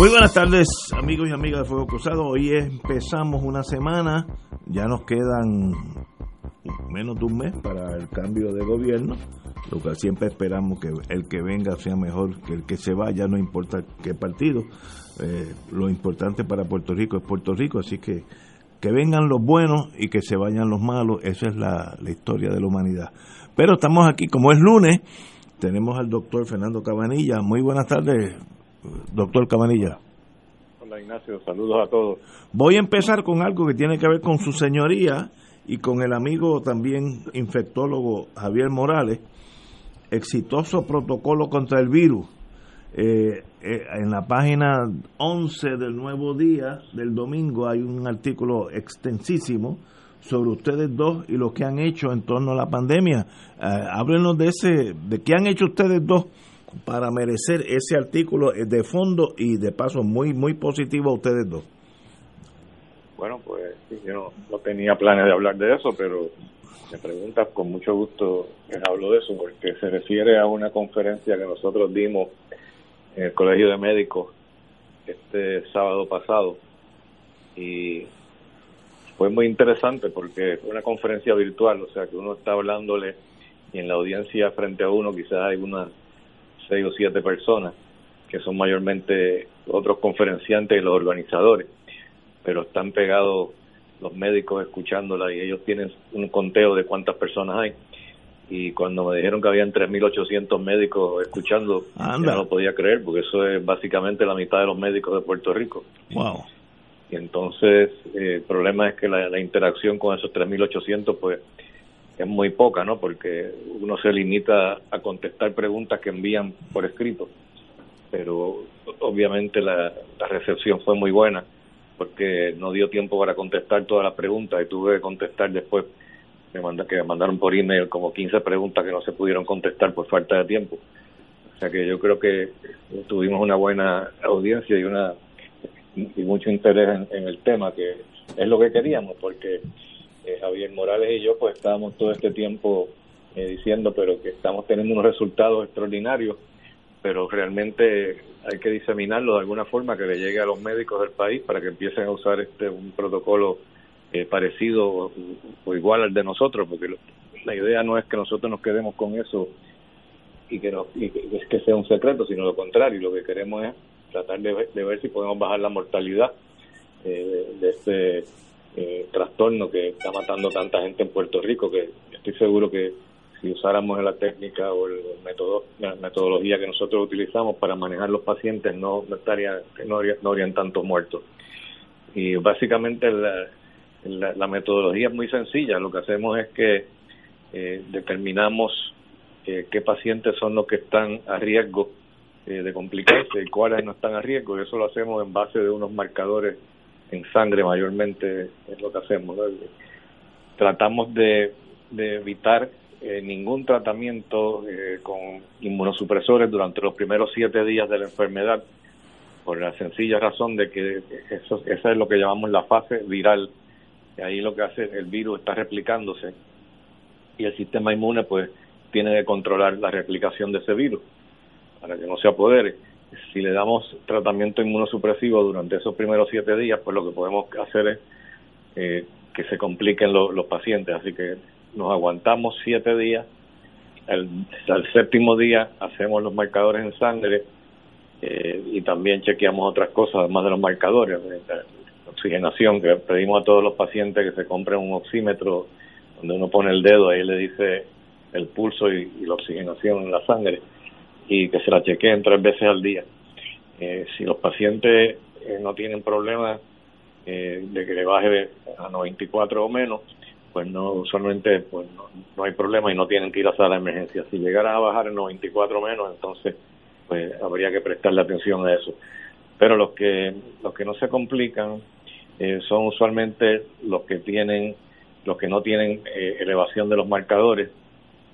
Muy buenas tardes, amigos y amigas de Fuego Cruzado. Hoy empezamos una semana, ya nos quedan menos de un mes para el cambio de gobierno, lo que siempre esperamos que el que venga sea mejor que el que se vaya, no importa qué partido. Eh, lo importante para Puerto Rico es Puerto Rico, así que que vengan los buenos y que se vayan los malos, esa es la, la historia de la humanidad. Pero estamos aquí, como es lunes, tenemos al doctor Fernando Cabanilla. Muy buenas tardes, doctor Cabanilla. Hola Ignacio, saludos a todos. Voy a empezar con algo que tiene que ver con su señoría y con el amigo también infectólogo Javier Morales. Exitoso protocolo contra el virus. Eh, eh, en la página 11 del Nuevo Día del domingo hay un artículo extensísimo sobre ustedes dos y lo que han hecho en torno a la pandemia. Eh, háblenos de ese, de qué han hecho ustedes dos para merecer ese artículo de fondo y de paso muy muy positivo a ustedes dos. Bueno, pues yo no, tenía planes de hablar de eso, pero me preguntas con mucho gusto les hablo de eso, porque se refiere a una conferencia que nosotros dimos en el Colegio de Médicos este sábado pasado y fue muy interesante porque fue una conferencia virtual, o sea que uno está hablándole y en la audiencia frente a uno quizás hay unas seis o siete personas, que son mayormente otros conferenciantes y los organizadores, pero están pegados los médicos escuchándola y ellos tienen un conteo de cuántas personas hay. Y cuando me dijeron que habían 3.800 médicos escuchando, yo no lo podía creer, porque eso es básicamente la mitad de los médicos de Puerto Rico. Wow. Y entonces eh, el problema es que la, la interacción con esos 3.800 pues es muy poca, ¿no? Porque uno se limita a contestar preguntas que envían por escrito, pero obviamente la, recepción fue muy buena porque no dio tiempo para contestar todas las preguntas y tuve que contestar después me manda, que me mandaron por email como 15 preguntas que no se pudieron contestar por falta de tiempo. O sea que yo creo que tuvimos una buena audiencia y una y mucho interés en el tema que es lo que queríamos porque eh, Javier Morales y yo pues estábamos todo este tiempo eh, diciendo pero que estamos teniendo unos resultados extraordinarios pero realmente hay que diseminarlo de alguna forma que le llegue a los médicos del país para que empiecen a usar este un protocolo eh, parecido o, igual al de nosotros porque la idea no es que nosotros nos quedemos con eso y que, no, y que, sea un secreto sino lo contrario lo que queremos es tratar de, ver si podemos bajar la mortalidad de este eh, trastorno que está matando tanta gente en Puerto Rico que estoy seguro que si usáramos la técnica o el método, la metodología que nosotros utilizamos para manejar los pacientes no, no estaría no, no habrían tantos muertos. Y básicamente la, la, metodología es muy sencilla. Lo que hacemos es que eh, determinamos eh, qué pacientes son los que están a riesgo eh, de complicarse y cuáles no están a riesgo. Y eso lo hacemos en base de unos marcadores en sangre mayormente es lo que hacemos. Tratamos de, evitar eh, ningún tratamiento eh, con inmunosupresores durante los primeros siete días de la enfermedad, por la sencilla razón de que eso, esa es lo que llamamos la fase viral. Y ahí lo que hace el virus está replicándose y el sistema inmune pues tiene que controlar la replicación de ese virus para que no se apodere si le damos tratamiento inmunosupresivo durante esos primeros siete días, pues lo que podemos hacer es eh, que se compliquen los pacientes. Así que nos aguantamos siete días. Al, séptimo día hacemos los marcadores en sangre eh, y también chequeamos otras cosas además de los marcadores. oxigenación, que pedimos a todos los pacientes que se compren un oxímetro donde uno pone el dedo, ahí le dice el pulso y, la oxigenación en la sangre y que se la chequeen tres veces al día. Eh, si los pacientes eh, no tienen problemas eh, de que le baje a 94 o menos, pues no usualmente pues no, hay problema y no tienen que ir a sala de emergencia. Si llegara a bajar en 94 o menos, entonces pues habría que prestarle atención a eso. Pero los que los que no se complican son usualmente los que tienen los que no tienen elevación de los marcadores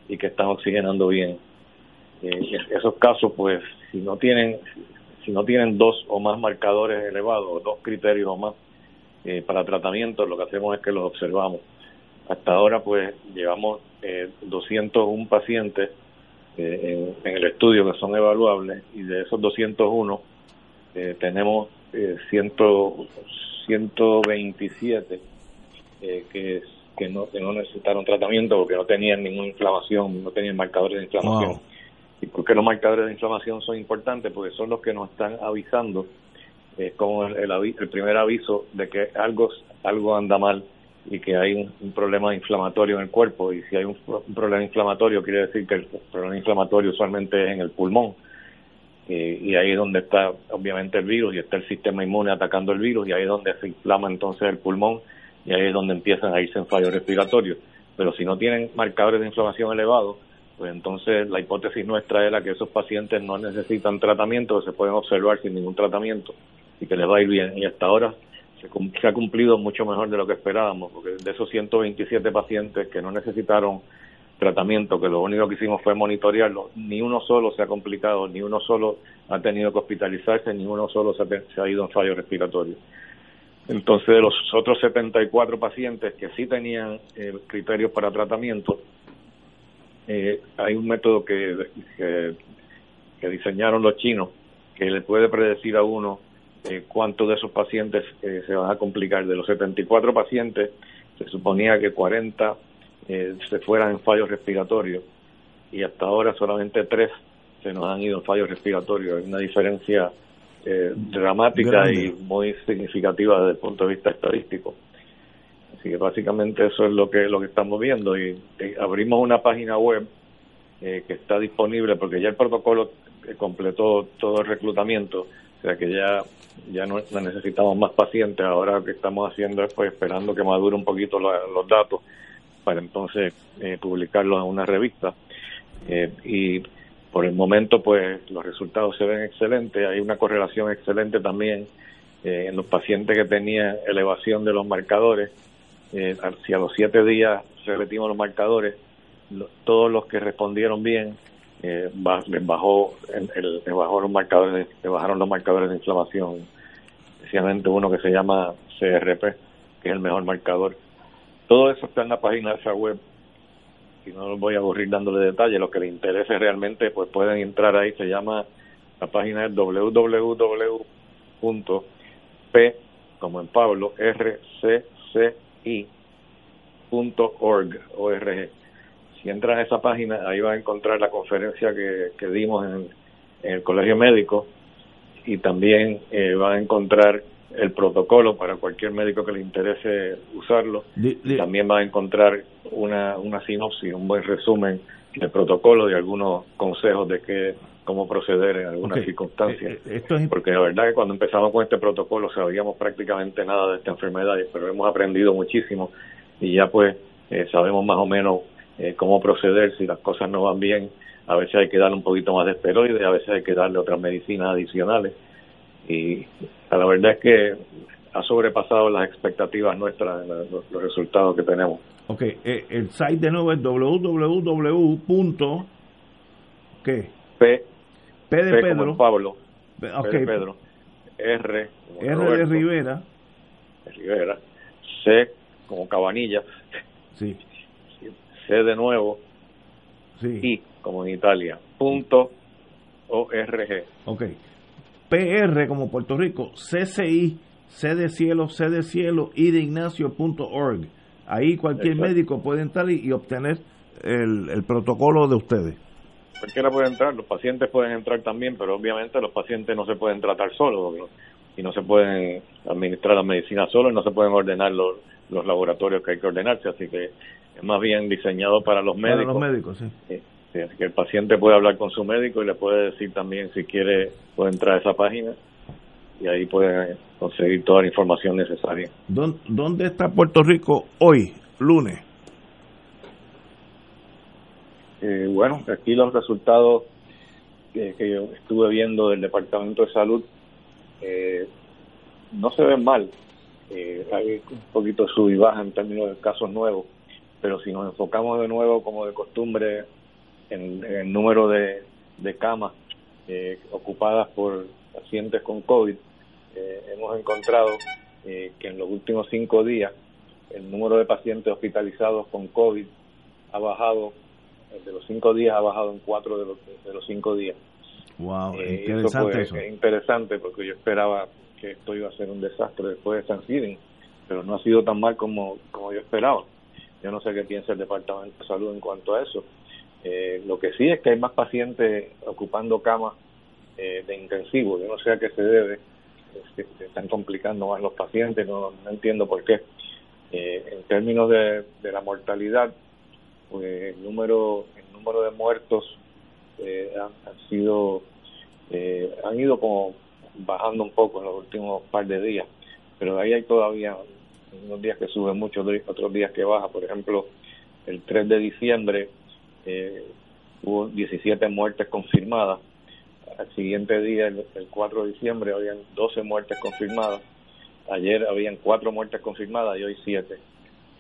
y que están oxigenando bien. Eh, esos casos, pues, si no tienen si no tienen dos o más marcadores elevados, dos criterios o más eh, para tratamiento, lo que hacemos es que los observamos. Hasta ahora, pues, llevamos eh, 201 pacientes eh, en, el estudio que son evaluables y de esos 201 eh, tenemos eh, 100, 127 eh, que que no, que no necesitaron tratamiento porque no tenían ninguna inflamación, no tenían marcadores de inflamación. ¿Y qué los marcadores de inflamación son importantes? Porque son los que nos están avisando, es como el, el, primer aviso de que algo, algo anda mal y que hay un, problema inflamatorio en el cuerpo. Y si hay un, problema inflamatorio, quiere decir que el problema inflamatorio usualmente es en el pulmón. y ahí es donde está obviamente el virus y está el sistema inmune atacando el virus y ahí es donde se inflama entonces el pulmón y ahí es donde empiezan a irse en fallos respiratorios. Pero si no tienen marcadores de inflamación elevados, pues entonces la hipótesis nuestra era que esos pacientes no necesitan tratamiento, se pueden observar sin ningún tratamiento y que les va a ir bien. Y hasta ahora se, ha cumplido mucho mejor de lo que esperábamos, porque de esos 127 pacientes que no necesitaron tratamiento, que lo único que hicimos fue monitorearlo, ni uno solo se ha complicado, ni uno solo ha tenido que hospitalizarse, ni uno solo se ha, se ha ido en fallo respiratorio. Entonces, de los otros 74 pacientes que sí tenían eh, criterios para tratamiento, eh, hay un método que, que, diseñaron los chinos que le puede predecir a uno eh, cuántos de esos pacientes eh, se van a complicar. De los 74 pacientes, se suponía que 40 se fueran en fallos respiratorios y hasta ahora solamente 3 se nos han ido en fallos respiratorios. Hay una diferencia eh, dramática y muy significativa desde el punto de vista estadístico. Así básicamente eso es lo que lo que estamos viendo y, abrimos una página web eh, que está disponible porque ya el protocolo completó todo el reclutamiento, o sea que ya ya no, necesitamos más pacientes. Ahora lo que estamos haciendo es pues esperando que madure un poquito los datos para entonces eh, publicarlos en una revista. Eh, y por el momento, pues los resultados se ven excelentes. Hay una correlación excelente también eh, en los pacientes que tenían elevación de los marcadores. Eh, si a los siete días repetimos los marcadores, todos los que respondieron bien eh, bajó el, bajó los marcadores, bajaron los marcadores de inflamación. Especialmente uno que se llama CRP, que es el mejor marcador. Todo eso está en la página de esa web y no los voy a aburrir dándole detalles, lo que les interese realmente, pues pueden entrar ahí, se llama, la página es www.p, como en Pablo, rcci.org, org. Si entran a esa página, ahí van a encontrar la conferencia que, que dimos en, el Colegio Médico y también eh, van a encontrar el protocolo para cualquier médico que le interese usarlo. También va a encontrar una, una sinopsis, un buen resumen del protocolo y algunos consejos de qué cómo proceder en algunas circunstancias. Eh, eh, Porque la verdad que cuando empezamos con este protocolo sabíamos prácticamente nada de esta enfermedad, pero hemos aprendido muchísimo y ya pues eh, sabemos más o menos cómo proceder si las cosas no van bien. A veces hay que darle un poquito más de esteroides, a veces hay que darle otras medicinas adicionales y la verdad es que ha sobrepasado las expectativas nuestras, los, resultados que tenemos. Ok, eh, el site de nuevo es www. ¿Qué? P, P de Pedro. Pablo. Okay. Pedro. R. R de Rivera. Rivera. C como Cabanilla. Sí. C de nuevo. Sí. I como en Italia. Punto ORG. Ok. PR como Puerto Rico, CCI, C de cielo, C de cielo y de Ignacio.org. Ahí cualquier médico puede entrar y, obtener el, protocolo de ustedes. Cualquiera puede entrar, los pacientes pueden entrar también, pero obviamente los pacientes no se pueden tratar solos. y no se pueden administrar la medicina solo y no se pueden ordenar los, los laboratorios que hay que ordenarse, así que es más bien diseñado para los médicos. Para los médicos, sí. así que el paciente puede hablar con su médico y le puede decir también si quiere, puede entrar a esa página y ahí puede conseguir toda la información necesaria. ¿Dónde está Puerto Rico hoy, lunes? Eh, bueno, aquí los resultados que, yo estuve viendo del Departamento de Salud eh, no se ven mal. Eh, hay un poquito sub y baja en términos de casos nuevos, pero si nos enfocamos de nuevo, como de costumbre, en, el número de, de camas eh, ocupadas por pacientes con COVID, eh, hemos encontrado eh, que en los últimos cinco días el número de pacientes hospitalizados con COVID ha bajado, de los cinco días ha bajado en cuatro de los, de los cinco días. Wow, eh, interesante eso, interesante porque yo esperaba que esto iba a ser un desastre después de Thanksgiving, pero no ha sido tan mal como, como yo esperaba. Yo no sé qué piensa el Departamento de Salud en cuanto a eso. Eh, lo que sí es que hay más pacientes ocupando camas eh, de intensivo. Yo no sé a qué se debe. que se están complicando más los pacientes, no, no entiendo por qué. Eh, en términos de, de, la mortalidad, pues el número, el número de muertos eh, han, sido, eh, han ido como bajando un poco en los últimos par de días, pero ahí hay todavía unos días que sube mucho, otros días que baja. Por ejemplo, el 3 de diciembre eh, hubo 17 muertes confirmadas. Al siguiente día, el, el 4 de diciembre, habían 12 muertes confirmadas. Ayer habían 4 muertes confirmadas y hoy 7.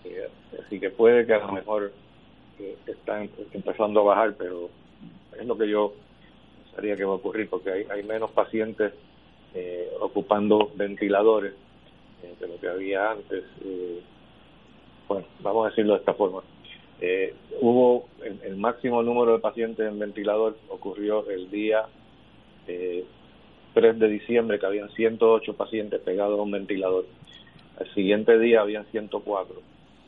Eh, así que puede que a lo mejor eh, están empezando a bajar, pero es lo que yo pensaría que va a ocurrir, porque hay, hay menos pacientes eh, ocupando ventiladores eh, de lo que había antes. Eh, bueno, vamos a decirlo de esta forma. Eh, hubo el, el, máximo número de pacientes en ventilador ocurrió el día eh, 3 de diciembre que habían 108 pacientes pegados a un ventilador. El siguiente día habían 104,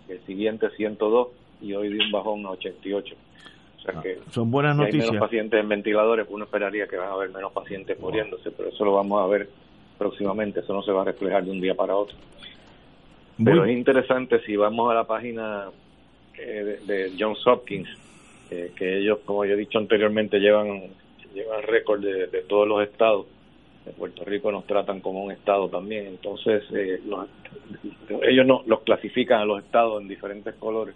el siguiente 102 y hoy de un bajón a 88. O sea que son buenas si noticias. hay menos pacientes en ventiladores, uno esperaría que van a haber menos pacientes muriéndose, pero eso lo vamos a ver próximamente, eso no se va a reflejar de un día para otro. Pero es interesante si vamos a la página eh, de, de, Johns Hopkins, eh, que ellos, como yo he dicho anteriormente, llevan llevan récord de, de, todos los estados. En Puerto Rico nos tratan como un estado también, entonces eh, los, ellos no, los clasifican a los estados en diferentes colores,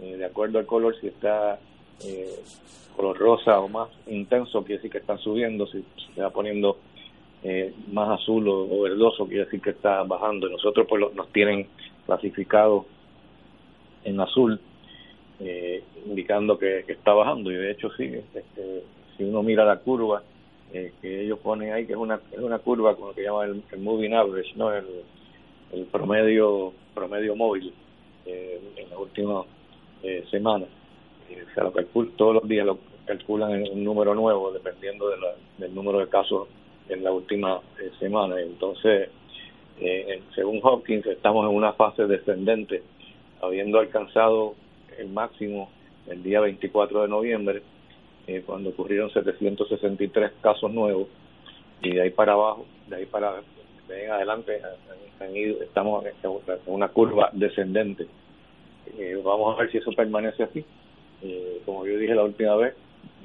eh, de acuerdo al color, si está eh, color rosa o más intenso, quiere decir que están subiendo, si se va poniendo eh, más azul o, verdoso, quiere decir que está bajando. Nosotros pues lo, nos tienen clasificado en azul, eh, indicando que, está bajando. Y de hecho sí, este, si uno mira la curva eh, que ellos ponen ahí, que es una, es una curva con lo que llaman el, el moving average, no el, promedio promedio móvil en las últimas eh, semanas. o sea, lo calcul todos los días lo calculan en un número nuevo dependiendo de la, del número de casos en la última eh, semana. Entonces, eh, según Hopkins, estamos en una fase descendente, habiendo alcanzado el máximo el día 24 de noviembre, eh, cuando ocurrieron 763 casos nuevos, y de ahí para abajo, de ahí para de en adelante, han ido, estamos en una curva descendente. Eh, vamos a ver si eso permanece así. como yo dije la última vez,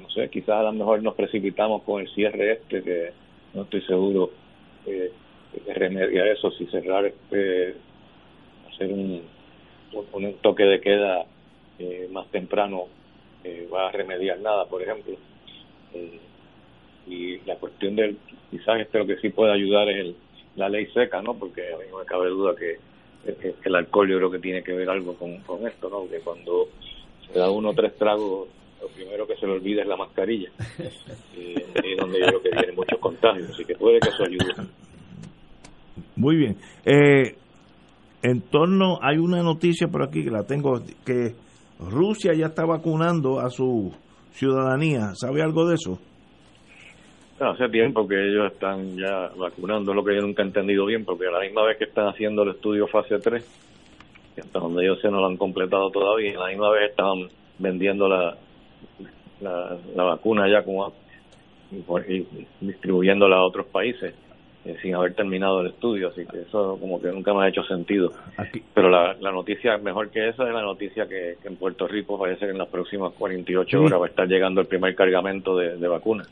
no sé, quizás a lo mejor nos precipitamos con el cierre este que no estoy seguro eh, de remediar eso, si cerrar, eh, hacer un, un, toque de queda eh, más temprano eh, va a remediar nada, por ejemplo. Eh, y la cuestión del, quizás este lo que sí puede ayudar es el, la ley seca, ¿no? Porque a mí no me cabe duda que el alcohol yo creo que tiene que ver algo con, con esto, ¿no? Que cuando se da uno o tres tragos lo primero que se le olvida es la mascarilla, eh, es donde yo creo que tiene muchos contagios, así que puede que eso ayude. Muy bien. Eh, en torno, hay una noticia por aquí que la tengo, que Rusia ya está vacunando a su ciudadanía. ¿Sabe algo de eso? No, hace tiempo que ellos están ya vacunando, lo que yo nunca he entendido bien, porque a la misma vez que están haciendo el estudio fase 3, hasta donde ellos se no lo han completado todavía, a la misma vez estaban vendiendo la, la, la vacuna ya como y, y distribuyéndola a otros países eh, sin haber terminado el estudio, así que eso como que nunca me ha hecho sentido. Pero la, la noticia mejor que esa es la noticia que, en Puerto Rico parece que en las próximas 48 horas va a estar llegando el primer cargamento de, de vacunas.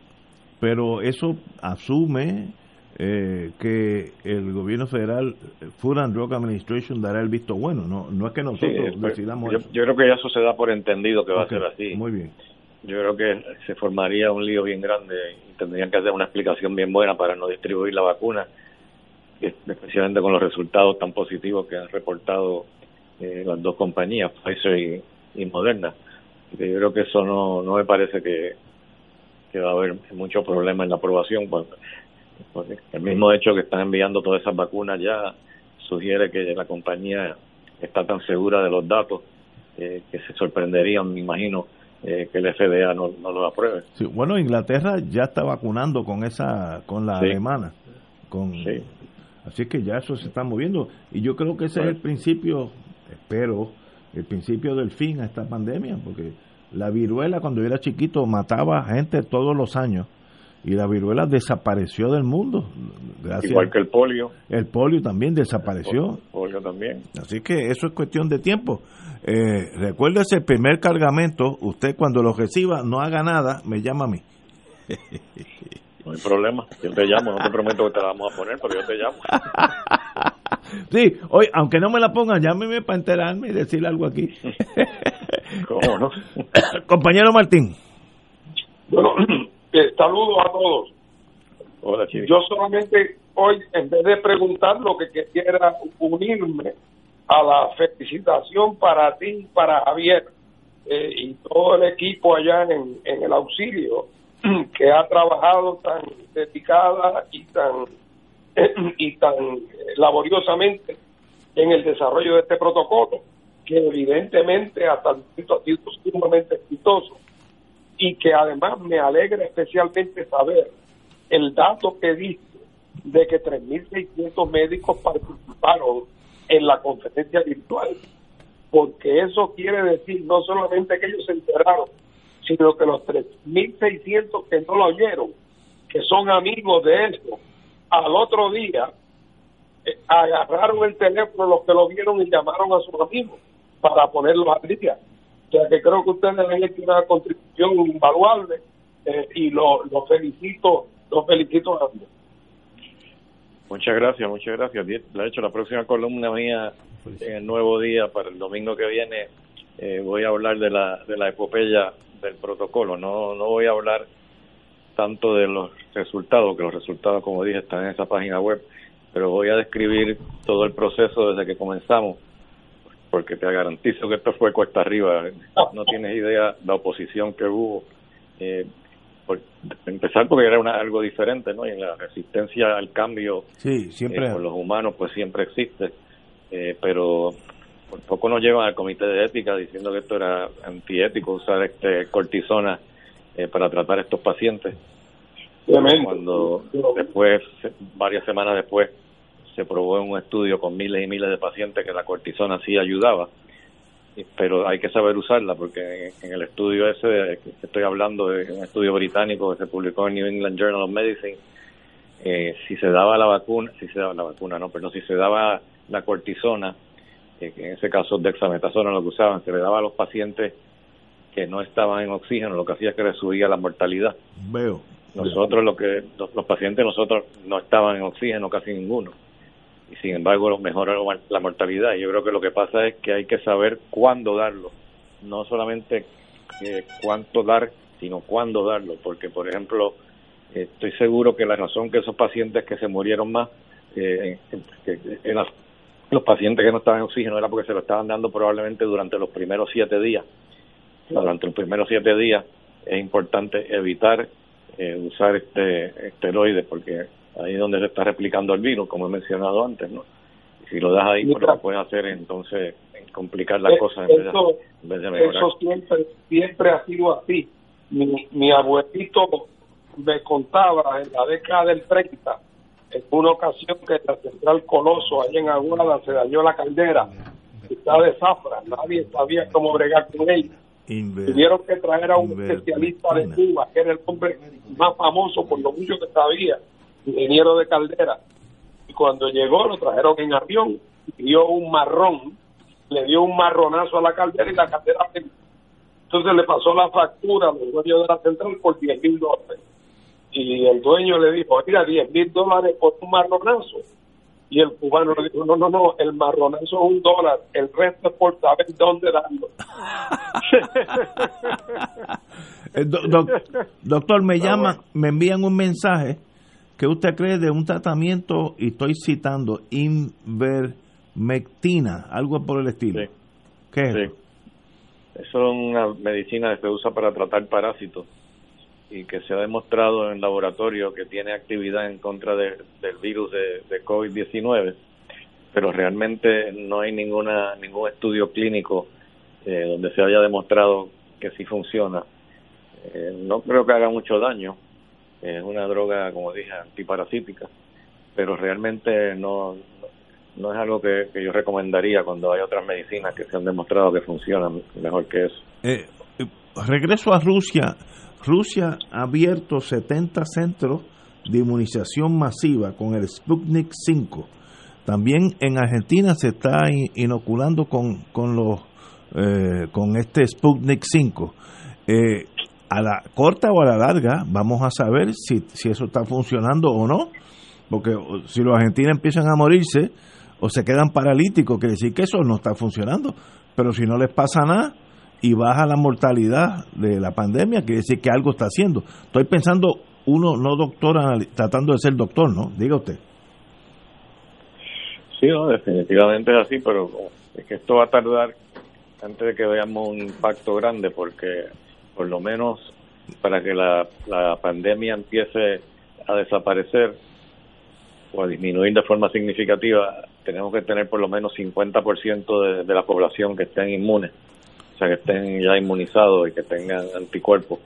Pero eso asume eh, que el gobierno federal, Food and Drug Administration, dará el visto bueno. No, no es que nosotros decidamos. Yo, yo, creo que eso se da por entendido que va a ser así. Muy bien. Yo creo que se formaría un lío bien grande y tendrían que hacer una explicación bien buena para no distribuir la vacuna, especialmente con los resultados tan positivos que han reportado eh, las dos compañías, Pfizer y, Moderna. yo creo que eso no, no me parece que, que va a haber mucho problema en la aprobación. Pues, pues, el mismo hecho que están enviando todas esas vacunas ya sugiere que la compañía está tan segura de los datos eh, que se sorprenderían, me imagino, eh, que el FDA no, no lo apruebe. bueno, Inglaterra ya está vacunando con esa, con la alemana, con, así que ya eso se está moviendo y yo creo que ese es el principio, espero, el principio del fin a esta pandemia, porque la viruela cuando yo era chiquito mataba gente todos los años y la viruela desapareció del mundo. Gracias. Igual que el polio. El polio también desapareció. El polio también. Así que eso es cuestión de tiempo. Eh, recuérdese el primer cargamento, usted cuando lo reciba no haga nada, me llama a mí. No hay problema, yo te llamo, no te prometo que te la vamos a poner, pero yo te llamo. sí, hoy, aunque no me la pongan, llámeme para enterarme y decirle algo aquí. ¿Cómo no? Compañero Martín. Bueno, eh, saludos a todos. Hola, Yo solamente hoy, en vez de preguntar, lo que quisiera unirme a la felicitación para ti, para Javier eh, y todo el equipo allá en, en el auxilio que ha trabajado tan dedicada y tan y tan laboriosamente en el desarrollo de este protocolo, que evidentemente hasta el momento ha sido sumamente exitoso y que además me alegra especialmente saber el dato que dice de que 3.600 médicos participaron en la conferencia virtual, porque eso quiere decir no solamente que ellos se enteraron, sino que los 3.600 que no lo oyeron, que son amigos de eso, al otro día eh, agarraron el teléfono los que lo vieron y llamaron a sus amigos para ponerlos al día. O sea que creo que ustedes han hecho una contribución invaluable eh, y lo, lo felicito, lo felicito a ambos. Muchas gracias, muchas gracias. De hecho, la próxima columna mía en el nuevo día para el domingo que viene eh, voy a hablar de la, de la epopeya del protocolo. No, no voy a hablar tanto de los resultados, que los resultados, como dije, están en esa página web, pero voy a describir todo el proceso desde que comenzamos, porque te garantizo que esto fue cuesta arriba. No tienes idea la oposición que hubo. Eh, por empezar porque era una, algo diferente, ¿no? Y la resistencia al cambio sí, siempre. Eh, por los humanos pues siempre existe, eh, pero por poco nos llevan al comité de ética diciendo que esto era antiético usar este cortisona eh, para tratar a estos pacientes. Cuando después, varias semanas después, se probó en un estudio con miles y miles de pacientes que la cortisona sí ayudaba pero hay que saber usarla porque en el estudio ese que estoy hablando de un estudio británico que se publicó en New England Journal of Medicine eh, si se daba la vacuna si se daba la vacuna no pero si se daba la cortisona eh, en ese caso dexametasona lo que usaban se le daba a los pacientes que no estaban en oxígeno lo que hacía es que le subía la mortalidad. Veo nosotros lo que los pacientes nosotros no estaban en oxígeno casi ninguno. Y sin embargo mejora la mortalidad. Y yo creo que lo que pasa es que hay que saber cuándo darlo, no solamente eh, cuánto dar, sino cuándo darlo, porque por ejemplo, estoy seguro que la razón que esos pacientes que se murieron más, eh, que eran los pacientes que no estaban en oxígeno, era porque se lo estaban dando probablemente durante los primeros siete días. Durante los primeros siete días es importante evitar eh, usar este esteroides porque ahí es donde se está replicando el virus, como he mencionado antes, si lo das ahí, pues lo puedes hacer entonces complicar las cosas en, vez de, mejorar. Eso siempre, siempre ha sido así. Mi, mi abuelito me contaba en la década del 30, en una ocasión que la central Coloso, allá en Aguada, se dañó la caldera, está de zafra, nadie sabía cómo bregar con ella. Tuvieron que traer a un especialista de Cuba, que era el hombre más famoso por lo mucho que sabía, ingeniero de caldera. Y cuando llegó lo trajeron en avión, dio un marrón, le dio un marronazo a la caldera y la caldera entonces le pasó la factura al dueño de la central por 10 mil dólares. Y el dueño le dijo, mira, 10 mil dólares por un marronazo. Y el cubano le dijo, no, no, no, el marronazo es un dólar, el resto es por saber dónde darlo. Eh, doctor, me llama, me envían un mensaje que usted cree de un tratamiento, y estoy citando, invermectina, algo por el estilo. ¿Qué es? Es una medicina que se usa para tratar parásitos y que se ha demostrado en laboratorio que tiene actividad en contra del virus de, COVID-19, pero realmente no hay ninguna ningún estudio clínico eh, donde se haya demostrado que sí funciona. Eh, no creo que haga mucho daño, es una droga, como dije, antiparasítica, pero realmente no, no es algo que, yo recomendaría cuando hay otras medicinas que se han demostrado que funcionan mejor que eso. Eh, regreso a Rusia. Rusia ha abierto 70 centros de inmunización masiva con el Sputnik 5. También en Argentina se está inoculando con, con, los, eh, con este Sputnik 5. a la corta o a la larga vamos a saber si, si eso está funcionando o no, porque si los argentinos empiezan a morirse, o se quedan paralíticos, quiere decir que eso no está funcionando. Pero si no les pasa nada y baja la mortalidad de la pandemia, quiere decir que algo está haciendo. Estoy pensando, uno no doctor, tratando de ser doctor, ¿no? Diga usted. Sí, definitivamente es así, pero es que esto va a tardar antes de que veamos un impacto grande, porque por lo menos para que la, la pandemia empiece a desaparecer o a disminuir de forma significativa, tenemos que tener por lo menos 50% de, de la población que estén inmunes, o sea, que estén ya inmunizados y que tengan anticuerpos.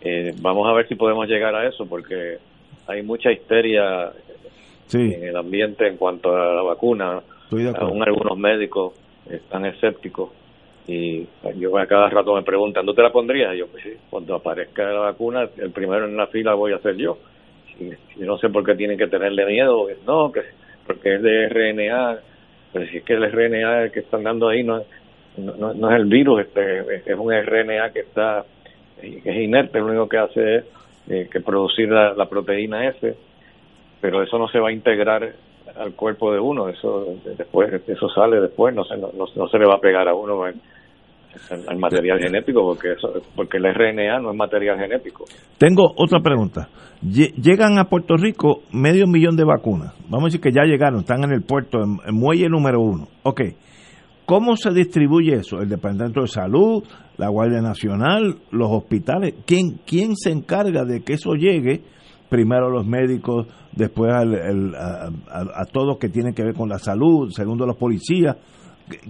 Eh, vamos a ver si podemos llegar a eso, porque hay mucha histeria en el ambiente en cuanto a la vacuna. Aún algunos médicos están escépticos y yo a cada rato me preguntan, ¿no te la pondrías? Y yo, pues sí, cuando aparezca la vacuna, el primero en la fila voy a ser yo. Y, no sé por qué tienen que tenerle miedo, no, que porque es de RNA, pero si es que el RNA que están dando ahí no, no, no es el virus, este, es un RNA que está que es inerte, lo único que hace es eh, que producir la, proteína S, pero eso no se va a integrar al cuerpo de uno, eso después eso sale después, no se, no, no se le va a pegar a uno al material genético porque eso, porque el RNA no es material genético. Tengo otra pregunta. Llegan a Puerto Rico medio millón de vacunas. Vamos a decir que ya llegaron, están en el puerto, en, muelle número uno. Ok. ¿Cómo se distribuye eso? ¿El Departamento de Salud, la Guardia Nacional, los hospitales? ¿Quién, quién se encarga de que eso llegue? Primero los médicos, después al, a, a, a todos que tienen que ver con la salud, segundo los policías.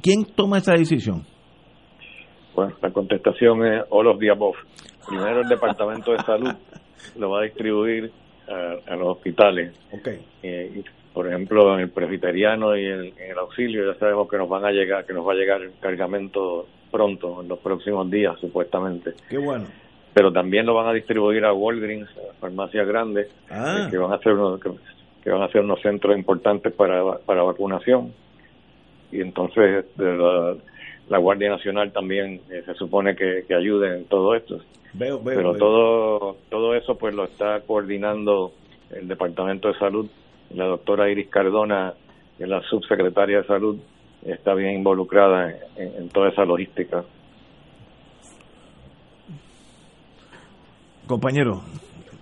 ¿Quién toma esa decisión? Bueno, la contestación es all of the above. Primero el Departamento de Salud lo va a distribuir a, los hospitales. Okay. Eh, por ejemplo, en el presbiteriano y en, el auxilio ya sabemos que nos van a llegar, que nos va a llegar el cargamento pronto, en los próximos días, supuestamente. Qué bueno. Pero también lo van a distribuir a Walgreens, a farmacias grandes, ah. que van a ser unos, que, van a ser unos centros importantes para, para vacunación. Y entonces, la, la Guardia Nacional también eh, se supone que, que ayude en todo esto. Pero todo todo eso pues lo está coordinando el Departamento de Salud. La doctora Iris Cardona, que es la subsecretaria de Salud, está bien involucrada en, toda esa logística. Compañero.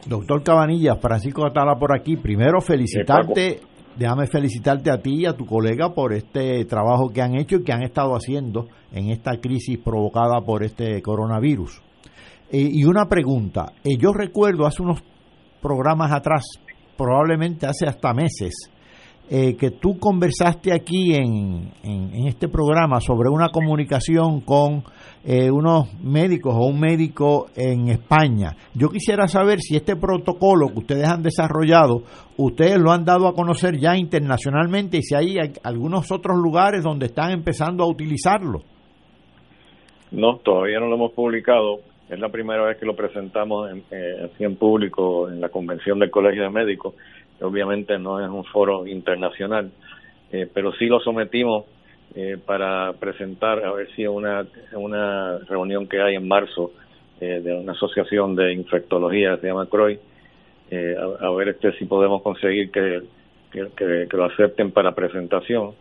Doctor Cabanillas, Francisco Atala por aquí. Primero felicitarte déjame felicitarte a ti y a tu colega por este trabajo que han hecho y que han estado haciendo en esta crisis provocada por este coronavirus. Eh, y una pregunta, eh, yo recuerdo hace unos programas atrás, probablemente hace hasta meses, eh, que tú conversaste aquí en, en, este programa sobre una comunicación con eh, unos médicos o un médico en España. Yo quisiera saber si este protocolo que ustedes han desarrollado, ustedes lo han dado a conocer ya internacionalmente y si hay algunos otros lugares donde están empezando a utilizarlo. No, todavía no lo hemos publicado. Es la primera vez que lo presentamos en, eh, público en la convención del Colegio de Médicos obviamente no es un foro internacional, eh, pero sí lo sometimos eh, para presentar, a ver si una, una reunión que hay en marzo eh, de una asociación de infectología, se llama CROI, a, ver este si podemos conseguir que, que, lo acepten para presentación.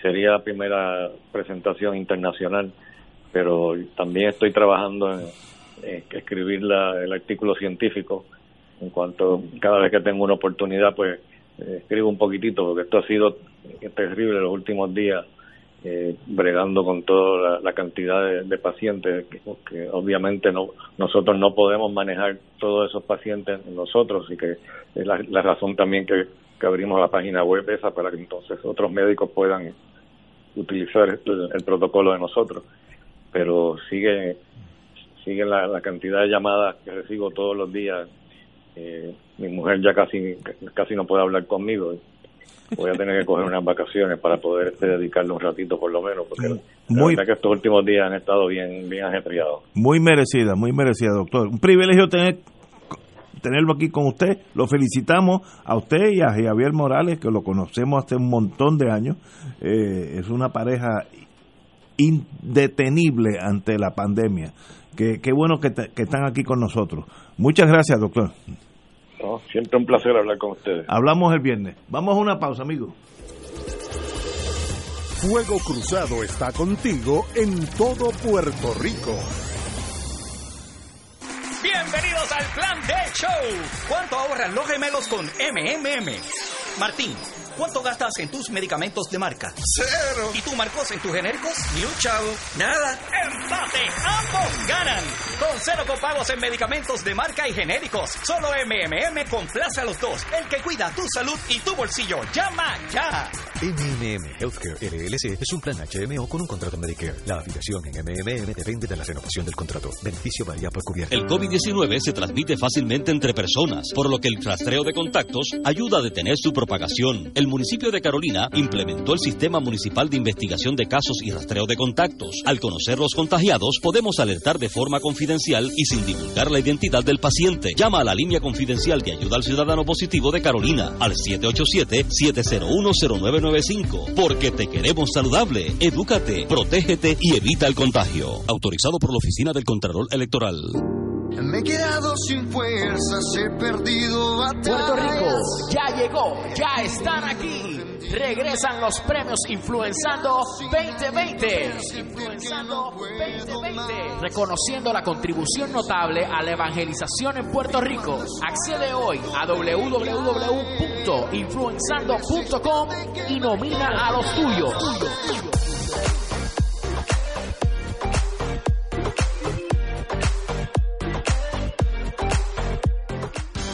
Sería la primera presentación internacional, pero también estoy trabajando en, escribir el artículo científico. En cuanto cada vez que tengo una oportunidad pues eh, escribo un poquitito porque esto ha sido terrible los últimos días eh, bregando con toda la, cantidad de, pacientes que, obviamente no nosotros no podemos manejar todos esos pacientes nosotros y que es la, razón también que, abrimos la página web esa para que entonces otros médicos puedan utilizar el, el protocolo de nosotros. Pero sigue sigue la, la cantidad de llamadas que recibo todos los días eh, mi mujer ya casi casi no puede hablar conmigo. Voy a tener que coger unas vacaciones para poder este, dedicarle un ratito por lo menos porque muy, la verdad que estos últimos días han estado bien bien ajetreados. Muy merecida muy merecida doctor. Un privilegio tener tenerlo aquí con usted. Lo felicitamos a usted y a Javier Morales que lo conocemos hace un montón de años. Eh, es una pareja indetenible ante la pandemia. Qué, qué bueno que, que, están aquí con nosotros. Muchas gracias, doctor siempre un placer hablar con ustedes. Hablamos el viernes. Vamos a una pausa, amigo. Fuego Cruzado está contigo en todo Puerto Rico. Bienvenidos al Plan de Show. ¿Cuánto ahorran los gemelos con MMM? Martín. ¿Cuánto gastas en tus medicamentos de marca? Cero. ¿Y tú, Marcos, en tus genéricos? Ni un chavo. Nada. ¡Empate! ¡Ambos ganan! Con cero copagos en medicamentos de marca y genéricos. Solo MMM complace a los dos. El que cuida tu salud y tu bolsillo. ¡Llama ya! MMM Healthcare LLC es un plan HMO con un contrato Medicare. La afiliación en MMM depende de la renovación del contrato. Beneficio varía por cubierta. El COVID-19 se transmite fácilmente entre personas, por lo que el rastreo de contactos ayuda a detener su propagación. El municipio de Carolina implementó el Sistema Municipal de Investigación de Casos y Rastreo de Contactos. Al conocer los contagiados, podemos alertar de forma confidencial y sin divulgar la identidad del paciente. Llama a la línea confidencial de ayuda al ciudadano positivo de Carolina al 787-701-0995. Porque te queremos saludable. Edúcate, protégete y evita el contagio. Autorizado por la Oficina del Contralor Electoral. Me he quedado sin fuerzas, he perdido batallas. Puerto Rico ya llegó, ya están aquí. Regresan los premios Influenzando 2020. Influenzando 2020. Reconociendo la contribución notable a la evangelización en Puerto Rico. Accede hoy a www.influenzando.com y nomina a los tuyos.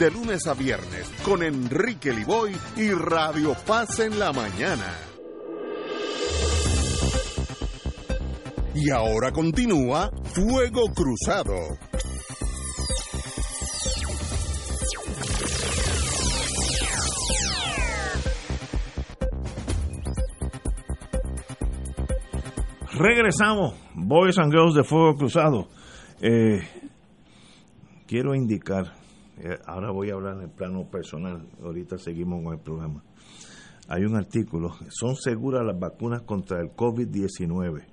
de lunes a viernes con Enrique Liboy y Radio Paz en la mañana. Y ahora continúa Fuego Cruzado. Regresamos, Boys and Girls de Fuego Cruzado. Eh, quiero indicar ahora voy a hablar en el plano personal, ahorita seguimos con el programa. Hay un artículo, son seguras las vacunas contra el COVID-19.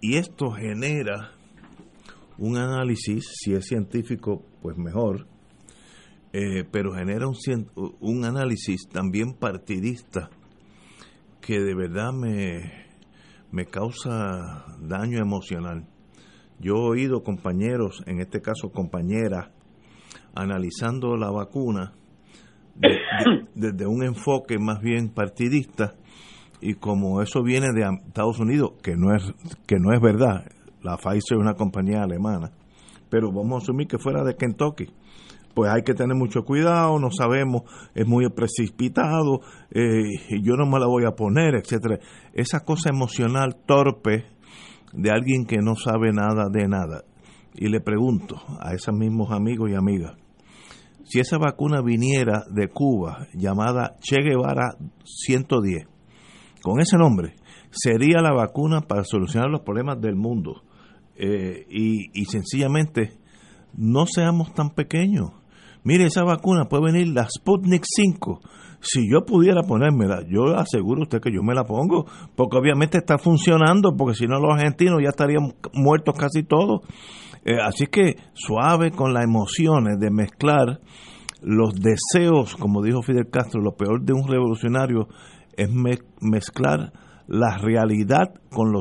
Y esto genera un análisis, si es científico, pues mejor, eh, pero genera un, un análisis también partidista que de verdad me, me causa daño emocional. Yo he oído compañeros, en este caso compañeras, analizando la vacuna desde un enfoque más bien partidista y como eso viene de Estados Unidos, que no es que no es verdad, la Pfizer es una compañía alemana, pero vamos a asumir que fuera de Kentucky, pues hay que tener mucho cuidado, no sabemos, es muy precipitado, eh, yo no me la voy a poner, etcétera. Esa cosa emocional torpe de alguien que no sabe nada de nada. Y le pregunto a esos mismos amigos y amigas, si esa vacuna viniera de Cuba, llamada Che Guevara 110, con ese nombre, sería la vacuna para solucionar los problemas del mundo. Eh, y, y sencillamente, no seamos tan pequeños. Mire, esa vacuna puede venir la Sputnik 5. Si yo pudiera ponérmela, yo aseguro a usted que yo me la pongo, porque obviamente está funcionando, porque si no los argentinos ya estarían muertos casi todos. Eh, así que suave con las emociones de mezclar los deseos, como dijo Fidel Castro, lo peor de un revolucionario es mezclar la realidad con lo,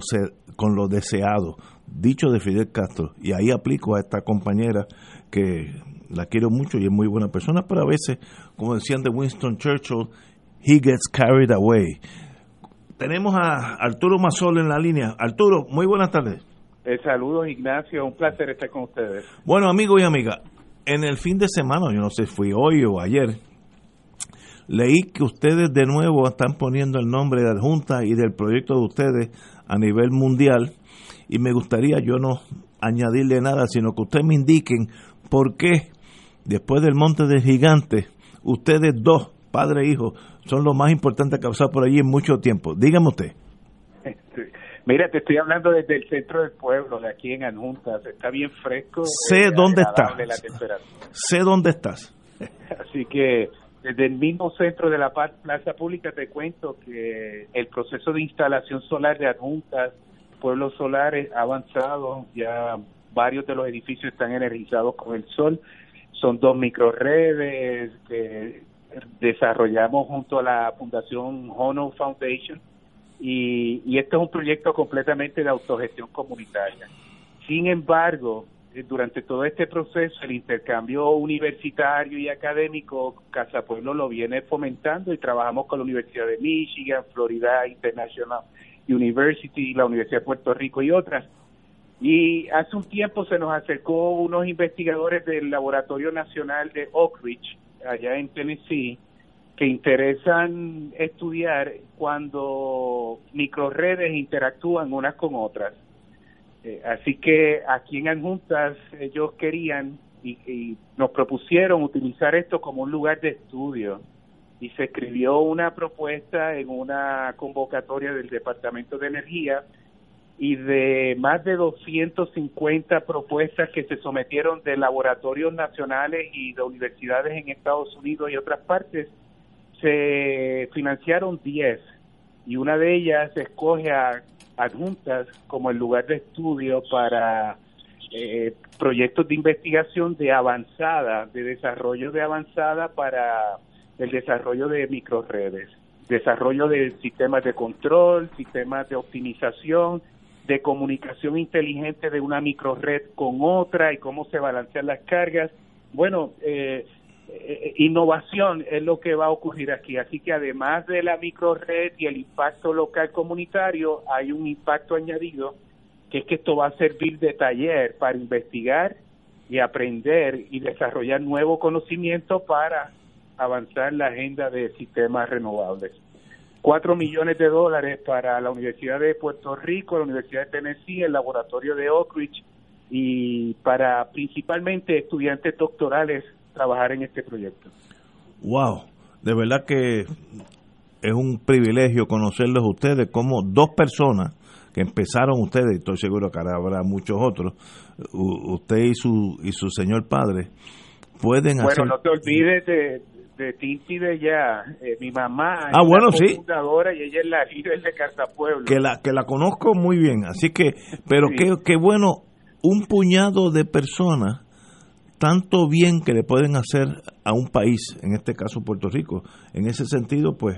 con lo deseado, dicho de Fidel Castro. Y ahí aplico a esta compañera que la quiero mucho y es muy buena persona, pero a veces, como decían de Winston Churchill, he gets carried away. Tenemos a Arturo Mazol en la línea. Arturo, muy buenas tardes. Eh, saludos, Ignacio. Un placer estar con ustedes. Bueno, amigos y amigas, en el fin de semana, yo no sé si fui hoy o ayer, leí que ustedes de nuevo están poniendo el nombre de la Junta y del proyecto de ustedes a nivel mundial y me gustaría yo no añadirle nada, sino que ustedes me indiquen por qué después del Monte del Gigante, ustedes dos, padre e hijo, son los más importantes que ha pasado por allí en mucho tiempo. Dígame usted. Mira, te estoy hablando desde el centro del pueblo, de aquí en Anjuntas. Está bien fresco. Sé dónde estás. Sé dónde estás. Así que desde el mismo centro de la plaza pública te cuento que el proceso de instalación solar de Adjuntas, pueblos solares, ha avanzado. Ya varios de los edificios están energizados con el sol. Son dos microredes que desarrollamos junto a la Fundación Hono Foundation y, y esto es un proyecto completamente de autogestión comunitaria. Sin embargo, eh, durante todo este proceso, el intercambio universitario y académico, Casa Pueblo lo viene fomentando y trabajamos con la Universidad de Michigan, Florida International University, la Universidad de Puerto Rico y otras. Y hace un tiempo se nos acercó unos investigadores del Laboratorio Nacional de Oak Ridge, allá en Tennessee, que interesan estudiar cuando microredes interactúan unas con otras. Eh, así que aquí en Adjuntas ellos querían y, nos propusieron utilizar esto como un lugar de estudio y se escribió una propuesta en una convocatoria del Departamento de Energía y de más de 250 propuestas que se sometieron de laboratorios nacionales y de universidades en Estados Unidos y otras partes, se financiaron 10 y una de ellas escoge a adjuntas como el lugar de estudio para eh, proyectos de investigación de avanzada, de desarrollo de avanzada para el desarrollo de microredes, desarrollo de sistemas de control, sistemas de optimización, de comunicación inteligente de una microred con otra y cómo se balancean las cargas. Bueno, eh, eh, innovación es lo que va a ocurrir aquí. Así que además de la microred y el impacto local comunitario, hay un impacto añadido que es que esto va a servir de taller para investigar y aprender y desarrollar nuevo conocimiento para avanzar la agenda de sistemas renovables. Cuatro millones de dólares para la Universidad de Puerto Rico, la Universidad de Tennessee, el laboratorio de Oak Ridge y para principalmente estudiantes doctorales trabajar en este proyecto. Wow, de verdad que es un privilegio conocerlos a ustedes como dos personas que empezaron ustedes, y estoy seguro que habrá muchos otros, usted y su y su señor padre pueden bueno, hacer... Bueno, no te olvides de, de Tinti de ya, eh, mi mamá ah, bueno, sí. fundadora y ella es la líder de Casa Pueblo. Que la, que la conozco muy bien, así que, pero qué, qué bueno, un puñado de personas tanto bien que le pueden hacer a un país, en este caso Puerto Rico. En ese sentido, pues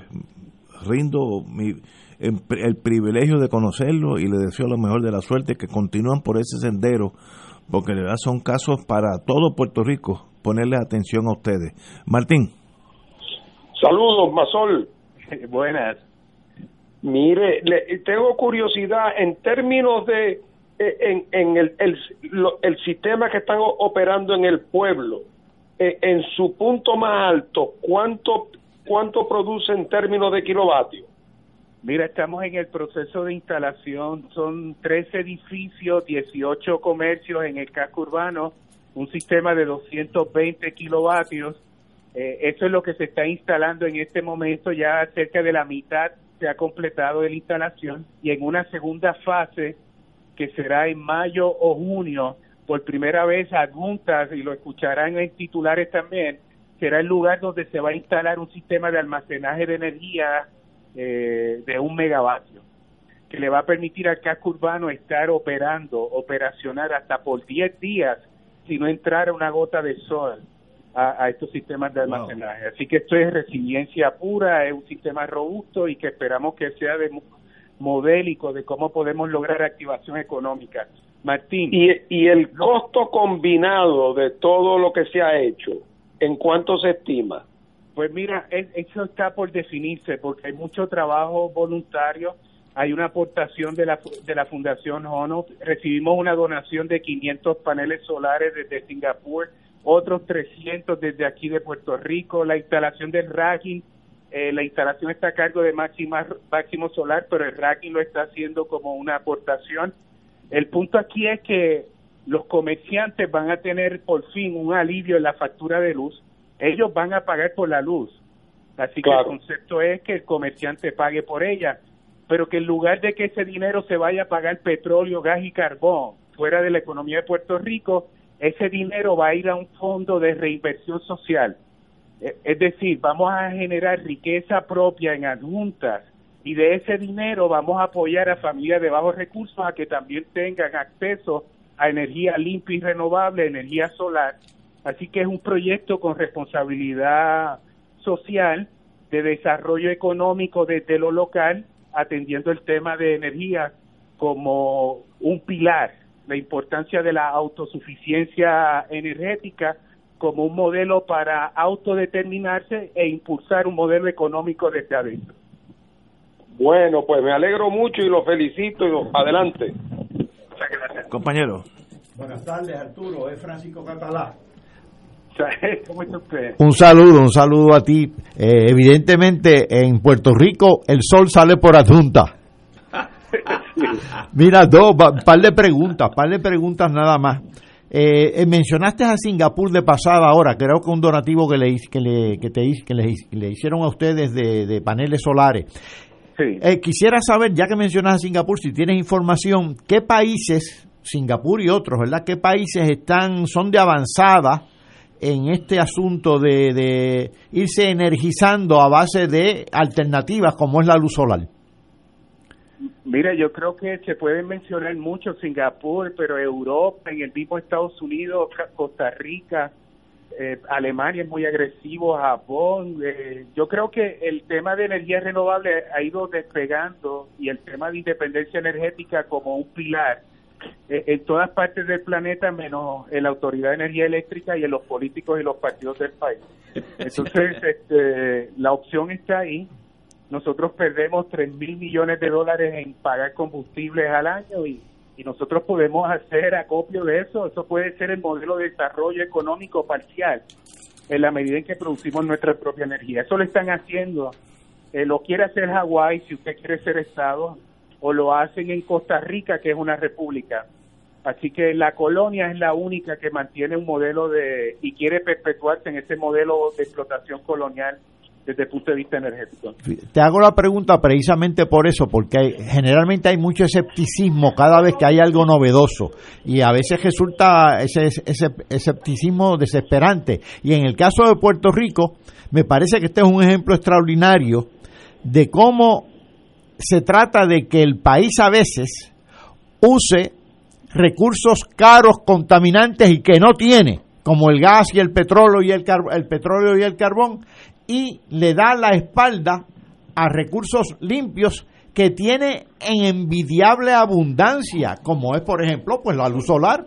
rindo mi, el, privilegio de conocerlo y le deseo lo mejor de la suerte, que continúan por ese sendero, porque de verdad son casos para todo Puerto Rico ponerle atención a ustedes. Martín. Saludos, Masol. Buenas. Mire, le, tengo curiosidad en términos de en, en el, el, el, sistema que están operando en el pueblo, eh, en su punto más alto, ¿cuánto, cuánto produce en términos de kilovatios? Mira, estamos en el proceso de instalación, son tres edificios, 18 comercios en el casco urbano, un sistema de 220 kilovatios. Eh, eso es lo que se está instalando en este momento, ya cerca de la mitad se ha completado la instalación y en una segunda fase que será en mayo o junio, por primera vez adjuntas, y lo escucharán en titulares también, será el lugar donde se va a instalar un sistema de almacenaje de energía eh, de un megavatio, que le va a permitir al casco urbano estar operando, operacionar hasta por 10 días si no entrara una gota de sol a, estos sistemas de almacenaje. Así que esto es resiliencia pura, es un sistema robusto y que esperamos que sea de modélico de cómo podemos lograr activación económica. Martín. Y, y el costo combinado de todo lo que se ha hecho, ¿en cuánto se estima? Pues mira, eso está por definirse porque hay mucho trabajo voluntario, hay una aportación de la, de la Fundación HONO, recibimos una donación de 500 paneles solares desde Singapur, otros 300 desde aquí de Puerto Rico, la instalación del racking, eh, la instalación está a cargo de Máxima, Máximo Solar, pero el racking lo está haciendo como una aportación. El punto aquí es que los comerciantes van a tener por fin un alivio en la factura de luz, ellos van a pagar por la luz, así que el concepto es que el comerciante pague por ella, pero que en lugar de que ese dinero se vaya a pagar petróleo, gas y carbón fuera de la economía de Puerto Rico, ese dinero va a ir a un fondo de reinversión social. E, es decir, vamos a generar riqueza propia en adjuntas y de ese dinero vamos a apoyar a familias de bajos recursos a que también tengan acceso a energía limpia y renovable, energía solar. Así que es un proyecto con responsabilidad social, de desarrollo económico desde lo local, atendiendo el tema de energía como un pilar la importancia de la autosuficiencia energética como un modelo para autodeterminarse e impulsar un modelo económico desde adentro. Bueno, pues me alegro mucho y lo felicito y adelante. Compañero. Buenas tardes, Arturo. Es Francisco Catalá. ¿Cómo está usted? Un saludo, un saludo a ti. Eh, evidentemente, en Puerto Rico el sol sale por adjunta. Mira, dos, par de preguntas, par de preguntas nada más. Eh, eh, mencionaste a Singapur de pasada ahora, creo que un donativo que le, que le, que te, que le, hicieron a ustedes de, paneles solares. Eh, quisiera saber, ya que mencionas a Singapur, si tienes información, ¿qué países, Singapur y otros, ¿verdad? ¿Qué países están, son de avanzada en este asunto de, de irse energizando a base de alternativas como es la luz solar? Mira, yo creo que se pueden mencionar mucho Singapur, pero Europa, en el mismo Estados Unidos, Costa Rica, eh, Alemania es muy agresivo, Japón. Eh, yo creo que el tema de energía renovable ha ido despegando y el tema de independencia energética como un pilar eh, en todas partes del planeta, menos en la Autoridad de Energía Eléctrica y en los políticos y los partidos del país. Entonces, este, la opción está ahí nosotros perdemos 3 mil millones de dólares en pagar combustibles al año y, nosotros podemos hacer acopio de eso. Eso puede ser el modelo de desarrollo económico parcial en la medida en que producimos nuestra propia energía. Eso lo están haciendo. Eh, lo quiere hacer Hawái si usted quiere ser Estado o lo hacen en Costa Rica, que es una república. Así que la colonia es la única que mantiene un modelo de y quiere perpetuarse en ese modelo de explotación colonial desde el punto de vista energético. Te hago la pregunta precisamente por eso, porque generalmente hay mucho escepticismo cada vez que hay algo novedoso y a veces resulta ese, ese escepticismo desesperante. Y en el caso de Puerto Rico, me parece que este es un ejemplo extraordinario de cómo se trata de que el país a veces use recursos caros, contaminantes y que no tiene, como el gas y el petróleo y el, el petróleo y el carbón, y le da la espalda a recursos limpios que tiene en envidiable abundancia, como es por ejemplo pues la luz solar.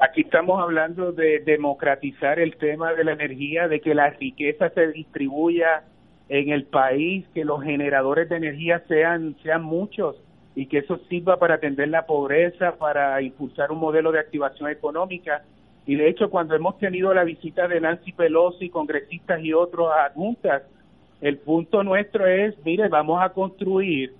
Aquí estamos hablando de democratizar el tema de la energía, de que la riqueza se distribuya en el país, que los generadores de energía sean sean muchos y que eso sirva para atender la pobreza, para impulsar un modelo de activación económica Y de hecho, cuando hemos tenido la visita de Nancy Pelosi, congresistas y otros a juntas, el punto nuestro es, mire, vamos a construir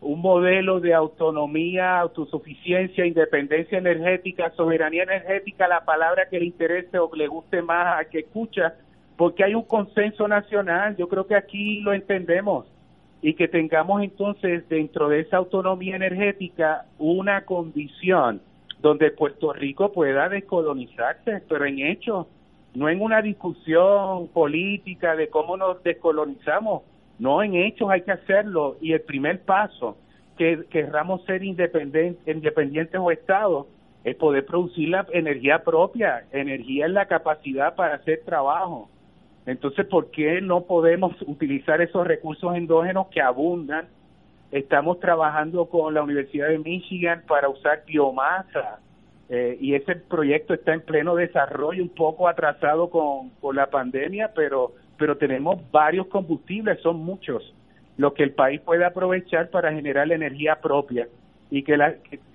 un modelo de autonomía, autosuficiencia, independencia energética, soberanía energética, la palabra que le interese o que le guste más a que escucha, porque hay un consenso nacional, yo creo que aquí lo entendemos, y que tengamos entonces dentro de esa autonomía energética una condición donde Puerto Rico pueda descolonizarse, pero en hechos, no en una discusión política de cómo nos descolonizamos, no, en hechos hay que hacerlo y el primer paso que querramos ser independientes, o Estado es poder producir la energía propia, energía en la capacidad para hacer trabajo. Entonces, ¿por qué no podemos utilizar esos recursos endógenos que abundan? Estamos trabajando con la Universidad de Michigan para usar biomasa eh, y ese proyecto está en pleno desarrollo, un poco atrasado con, con la pandemia, pero pero tenemos varios combustibles, son muchos, los que el país puede aprovechar para generar la energía propia y que, la,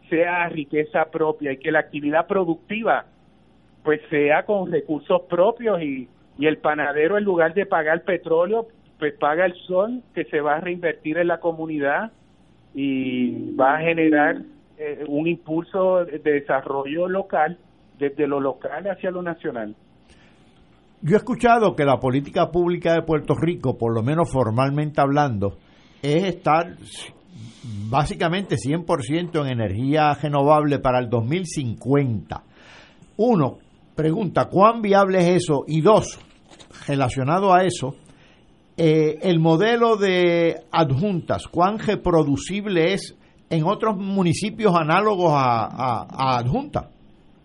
sea riqueza propia y que la actividad productiva pues sea con recursos propios y, y el panadero en lugar de pagar petróleo pues paga el sol que se va a reinvertir en la comunidad y va a generar eh, un impulso de desarrollo local desde lo local hacia lo nacional. Yo he escuchado que la política pública de Puerto Rico, por lo menos formalmente hablando, es estar básicamente 100% en energía renovable para el 2050. Uno, pregunta, ¿cuán viable es eso? Y dos, relacionado a eso, eh, el modelo de adjuntas, ¿cuán reproducible es en otros municipios análogos a, a, a adjuntas?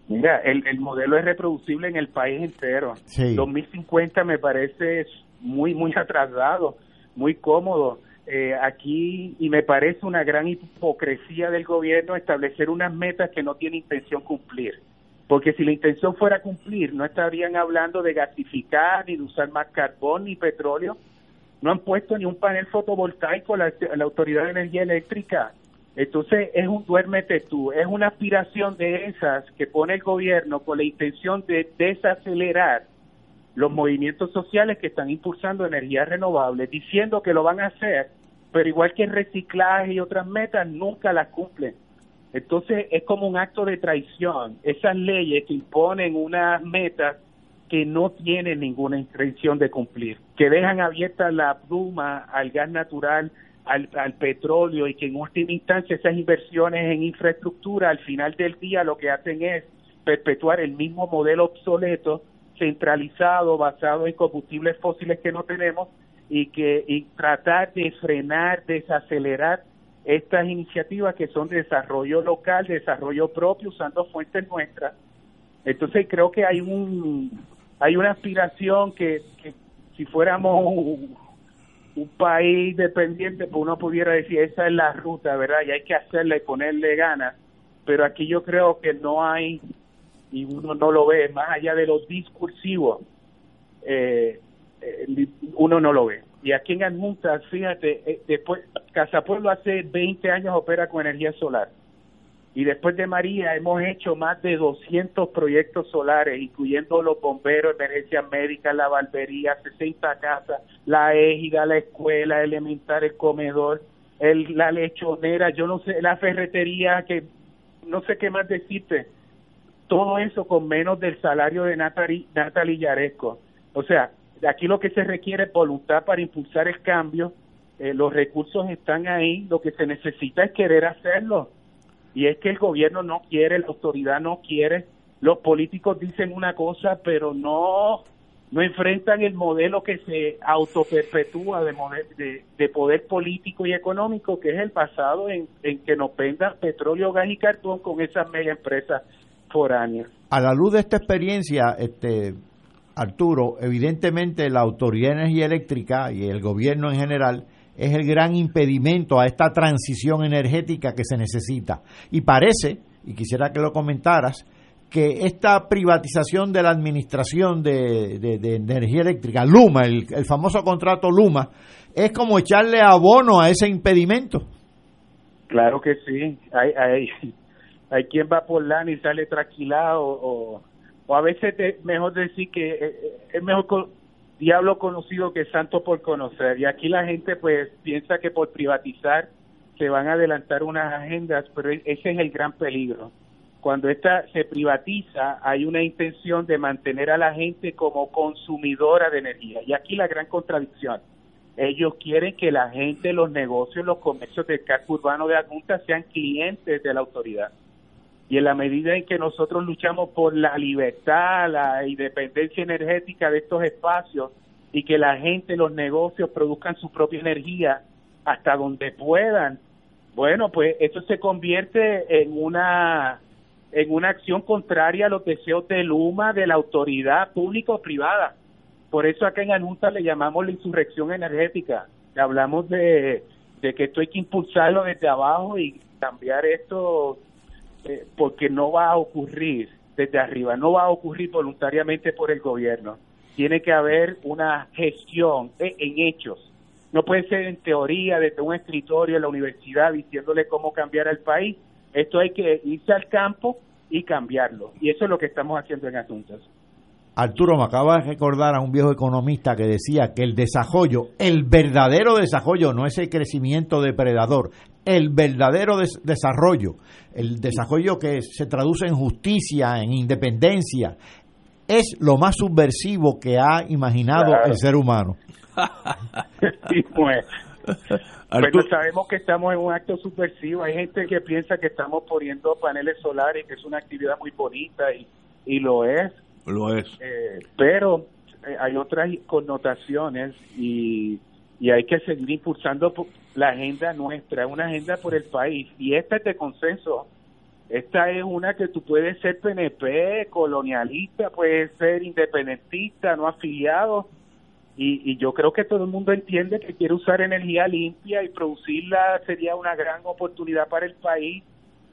Mira, el, el modelo es reproducible en el país entero. 2050 me parece muy, muy atrasado, muy cómodo. Eh, aquí, y me parece una gran hipocresía del gobierno establecer unas metas que no tiene intención cumplir. Porque si la intención fuera cumplir, no estarían hablando de gasificar, ni de usar más carbón, ni petróleo. No han puesto ni un panel fotovoltaico la, la Autoridad de Energía Eléctrica entonces es un duérmete tú, es una aspiración de esas que pone el gobierno con la intención de desacelerar los movimientos sociales que están impulsando energías renovables, diciendo que lo van a hacer, pero igual que el reciclaje y otras metas, nunca las cumplen. Entonces es como un acto de traición, esas leyes que imponen unas metas que no tienen ninguna intención de cumplir, que dejan abierta la pluma al gas natural al, petróleo y que en última instancia esas inversiones en infraestructura al final del día lo que hacen es perpetuar el mismo modelo obsoleto, centralizado, basado en combustibles fósiles que no tenemos y que y tratar de frenar, desacelerar estas iniciativas que son de desarrollo local, desarrollo propio, usando fuentes nuestras. Entonces creo que hay un hay una aspiración que, si fuéramos un país dependiente, pues uno pudiera decir, esa es la ruta, ¿verdad? Y hay que hacerla y ponerle ganas. Pero aquí yo creo que no hay, y uno no lo ve, más allá de los discursivos, eh, eh uno no lo ve. Y aquí en Adjunta, fíjate, eh, después, Casa Pueblo hace 20 años opera con energía solar y después de María hemos hecho más de 200 proyectos solares, incluyendo los bomberos, emergencias médicas, la barbería, 60 casas, la égida, la escuela elemental, el comedor, el, la lechonera, yo no sé, la ferretería, que no sé qué más decirte. Todo eso con menos del salario de Natalie, Natalie Yaresco. O sea, aquí lo que se requiere es voluntad para impulsar el cambio, eh, los recursos están ahí, lo que se necesita es querer hacerlo y es que el gobierno no quiere, la autoridad no quiere, los políticos dicen una cosa, pero no no enfrentan el modelo que se autoperpetúa de, de, de poder político y económico, que es el pasado en, en que nos vendan petróleo, gas y cartón con esas mega empresas foráneas. A la luz de esta experiencia, este Arturo, evidentemente la Autoridad de Energía Eléctrica y el gobierno en general es el gran impedimento a esta transición energética que se necesita. Y parece, y quisiera que lo comentaras, que esta privatización de la administración de, energía eléctrica, Luma, el, famoso contrato Luma, es como echarle abono a ese impedimento. Claro que sí. Hay, hay, hay quien va por lana y sale tranquilado o, o a veces es mejor decir que eh, eh, es mejor diablo conocido que santo por conocer. Y aquí la gente pues piensa que por privatizar se van a adelantar unas agendas, pero e-, ese es el gran peligro. Cuando esta se privatiza, hay una intención de mantener a la gente como consumidora de energía. Y aquí la gran contradicción. Ellos quieren que la gente, los negocios, los comercios del casco urbano de Adjunta sean clientes de la autoridad. Y en la medida en que nosotros luchamos por la libertad, la independencia energética de estos espacios y que la gente, los negocios produzcan su propia energía hasta donde puedan, bueno, pues eso se convierte en una en una acción contraria a los deseos de Luma, de la autoridad pública o privada. Por eso acá en Anunta le llamamos la insurrección energética. Hablamos de, de que esto hay que impulsarlo desde abajo y cambiar esto eh, porque no va a ocurrir desde arriba, no va a ocurrir voluntariamente por el gobierno. Tiene que haber una gestión en hechos. No puede ser en teoría desde un escritorio en la universidad diciéndole cómo cambiar al país. Esto hay que irse al campo y cambiarlo. Y eso es lo que estamos haciendo en Asuntos. Arturo, me acaba de recordar a un viejo economista que decía que el desarrollo, el verdadero desarrollo, no es el crecimiento depredador, el verdadero desarrollo, el desarrollo que se traduce en justicia, en independencia, es lo más subversivo que ha imaginado el ser humano. pues. Pero sabemos que estamos en un acto subversivo. Hay gente que piensa que estamos poniendo paneles solares, que es una actividad muy bonita y, y lo es. Lo es. Eh, pero eh, hay otras connotaciones y, y hay que seguir impulsando la agenda nuestra, una agenda por el país. Y esta es de consenso. Esta es una que tú puedes ser PNP, colonialista, puedes ser independentista, no afiliado. Y, y yo creo que todo el mundo entiende que quiere usar energía limpia y producirla sería una gran oportunidad para el país.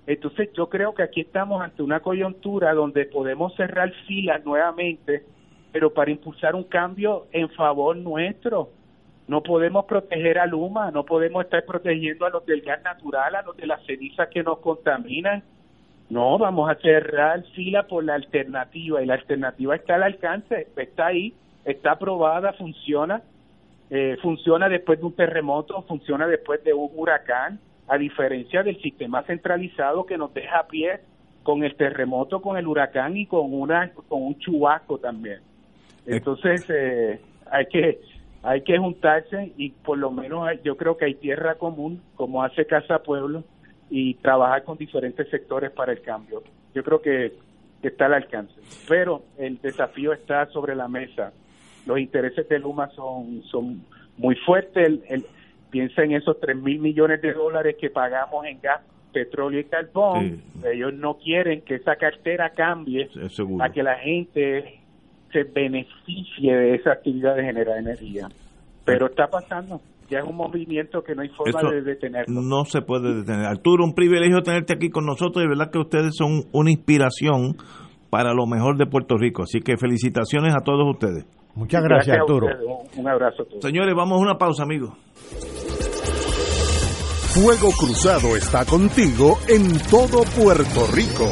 Entonces yo creo que aquí estamos ante una coyuntura donde podemos cerrar filas nuevamente, pero para impulsar un cambio en favor nuestro no podemos proteger a Luma, no podemos estar protegiendo a los del gas natural, a los de las cenizas que nos contaminan. No, vamos a cerrar fila por la alternativa y la alternativa está al alcance, está ahí, está aprobada, funciona, eh, funciona después de un terremoto, funciona después de un huracán, a diferencia del sistema centralizado que nos deja a pie con el terremoto, con el huracán y con una con un chubasco también. Entonces eh, hay que hay que juntarse y por lo menos yo creo que hay tierra común, como hace Casa Pueblo, y trabajar con diferentes sectores para el cambio. Yo creo que, está al alcance. Pero el desafío está sobre la mesa. Los intereses de Luma son, son muy fuertes. El, piensa en esos 3 mil millones de dólares que pagamos en gas, petróleo y carbón. Ellos no quieren que esa cartera cambie a que la gente se beneficie de esa actividad de generar energía. Pero está pasando, ya es un movimiento que no hay forma de detenerlo. No se puede detener. Arturo, un privilegio tenerte aquí con nosotros y verdad que ustedes son una inspiración para lo mejor de Puerto Rico. Así que felicitaciones a todos ustedes. Muchas gracias, Arturo. Un abrazo a todos. Señores, vamos a una pausa, amigos. Fuego Cruzado está contigo en todo Puerto Rico.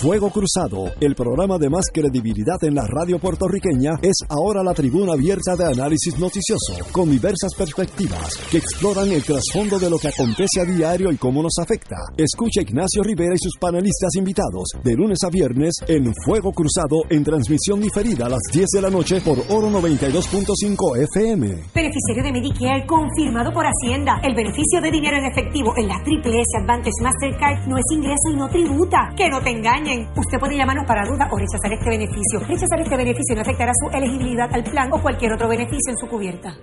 Fuego Cruzado, el programa de más credibilidad en la radio puertorriqueña, es ahora la tribuna abierta de análisis noticioso, con diversas perspectivas que exploran el trasfondo de lo que acontece a diario y cómo nos afecta. Escucha Ignacio Rivera y sus panelistas invitados de lunes a viernes en Fuego Cruzado en transmisión diferida a las 10 de la noche por Oro 92.5 FM. Beneficiario de Medicare confirmado por Hacienda. El beneficio de dinero en efectivo en la Triple S Advantage Mastercard no es ingreso y no tributa. Que no te Usted puede llamarnos para duda o rechazar este beneficio. Rechazar este beneficio no afectará su elegibilidad al plan o cualquier otro beneficio en su cubierta.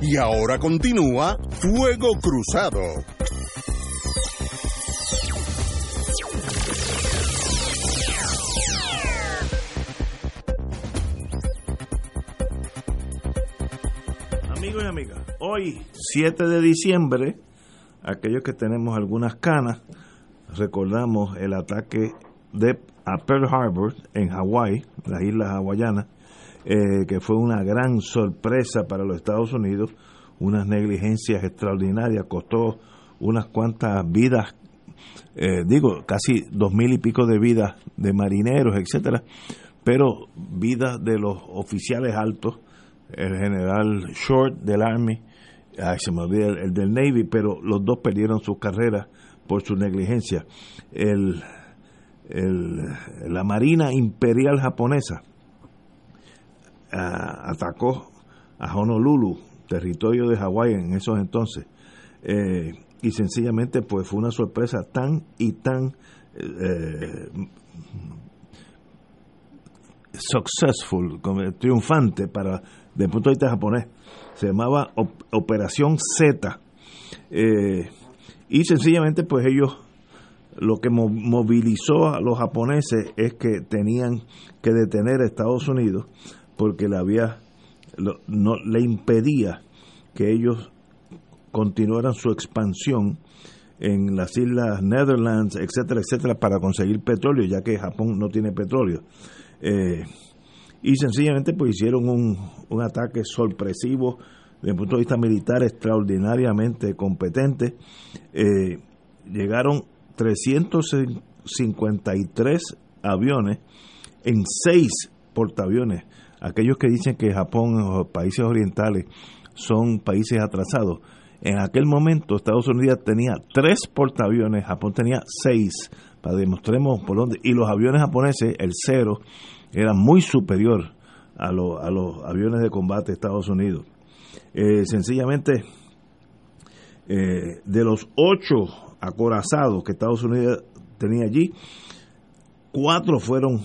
Y ahora continúa Fuego Cruzado. Amigos y amigas, hoy 7 de diciembre, aquellos que tenemos algunas canas, recordamos el ataque de a Pearl Harbor en Hawái, las islas hawaianas, eh, que fue una gran sorpresa para los Estados Unidos, unas negligencias extraordinarias, costó unas cuantas vidas, eh, digo, casi dos mil y pico de vidas de marineros, etcétera, pero vidas de los oficiales altos, el general Short del Army, ay, se me olvida el, el del Navy, pero los dos perdieron sus carreras por su negligencia. El, el, la Marina Imperial Japonesa ah, atacó a Honolulu, territorio de Hawái en esos entonces, eh, y sencillamente pues fue una sorpresa tan y tan eh, successful, triunfante para desde el punto de vista japonés. Se llamaba Op- Operación Z. Eh, y sencillamente pues ellos lo que mo- movilizó a los japoneses es que tenían que detener a Estados Unidos porque le había le impedía que ellos continuaran su expansión en las islas Netherlands, etcétera, etcétera, para conseguir petróleo, ya que Japón no tiene petróleo. Eh, y sencillamente pues hicieron un, un ataque sorpresivo desde el punto de vista militar extraordinariamente competente. Eh, llegaron 353 aviones en seis portaaviones. Aquellos que dicen que Japón países orientales son países atrasados. En aquel momento Estados Unidos tenía tres portaaviones, Japón tenía seis, para demostremos por dónde. Y los aviones japoneses, el cero, era muy superior a, lo- a los aviones de combate de Estados Unidos. Eh, sencillamente, eh, de los ocho acorazados que Estados Unidos tenía allí, cuatro fueron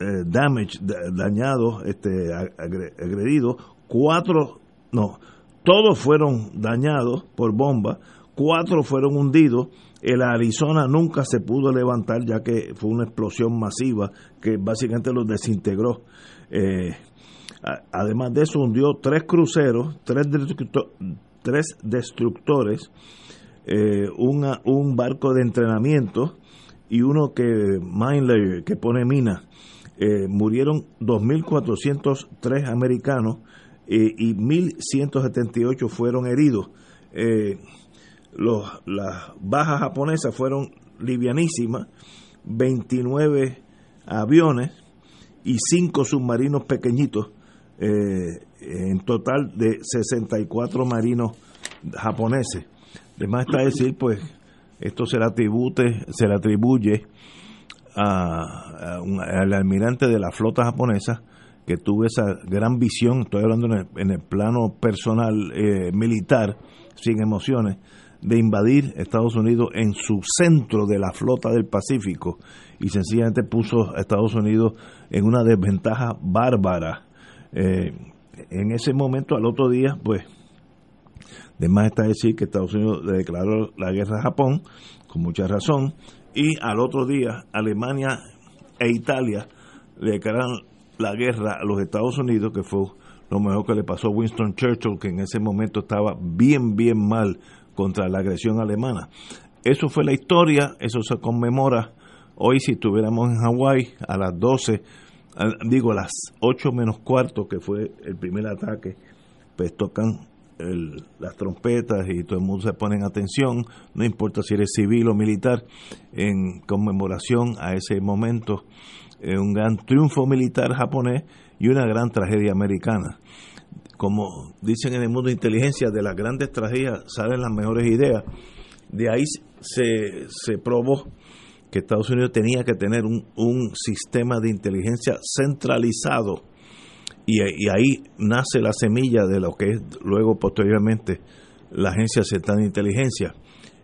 eh, damage, da- dañados, este, agre- agredidos, cuatro, no, todos fueron dañados por bomba, cuatro fueron hundidos, el Arizona nunca se pudo levantar ya que fue una explosión masiva que básicamente los desintegró. Eh, además de eso hundió tres cruceros, tres, destructo- tres destructores, eh, un barco de entrenamiento y uno que mine layer, que pone mina. Eh, murieron 2.403 americanos eh, y 1.178 fueron heridos. Los, las bajas japonesas fueron livianísimas, 29 aviones y 5 submarinos pequeñitos, eh, en total de 64 marinos japoneses. Además está decir, pues, esto se le, atribute, se le atribuye a- al almirante de la flota japonesa que tuvo esa gran visión, estoy hablando en el, en el plano personal eh, militar, sin emociones, de invadir Estados Unidos en su centro de la flota del Pacífico y sencillamente puso a Estados Unidos en una desventaja bárbara. Eh, en ese momento, al otro día, pues, de más está decir que Estados Unidos le declaró la guerra a Japón, con mucha razón, y al otro día Alemania e Italia le declararon la guerra a los Estados Unidos, que fue lo mejor que le pasó a Winston Churchill, que en ese momento estaba bien, bien mal contra la agresión alemana. Eso fue la historia, eso se conmemora hoy si estuviéramos en Hawái a las 12, a- digo a las 8 menos cuarto, que fue el primer ataque, pues tocan las trompetas y todo el mundo se pone en atención, no importa si eres civil o militar, en conmemoración a ese momento, eh, un gran triunfo militar japonés y una gran tragedia americana. Como dicen en el mundo de inteligencia, de las grandes tragedias salen las mejores ideas. De ahí se, se probó que Estados Unidos tenía que tener un, un sistema de inteligencia centralizado y, y ahí nace la semilla de lo que es luego posteriormente la Agencia Central de Inteligencia.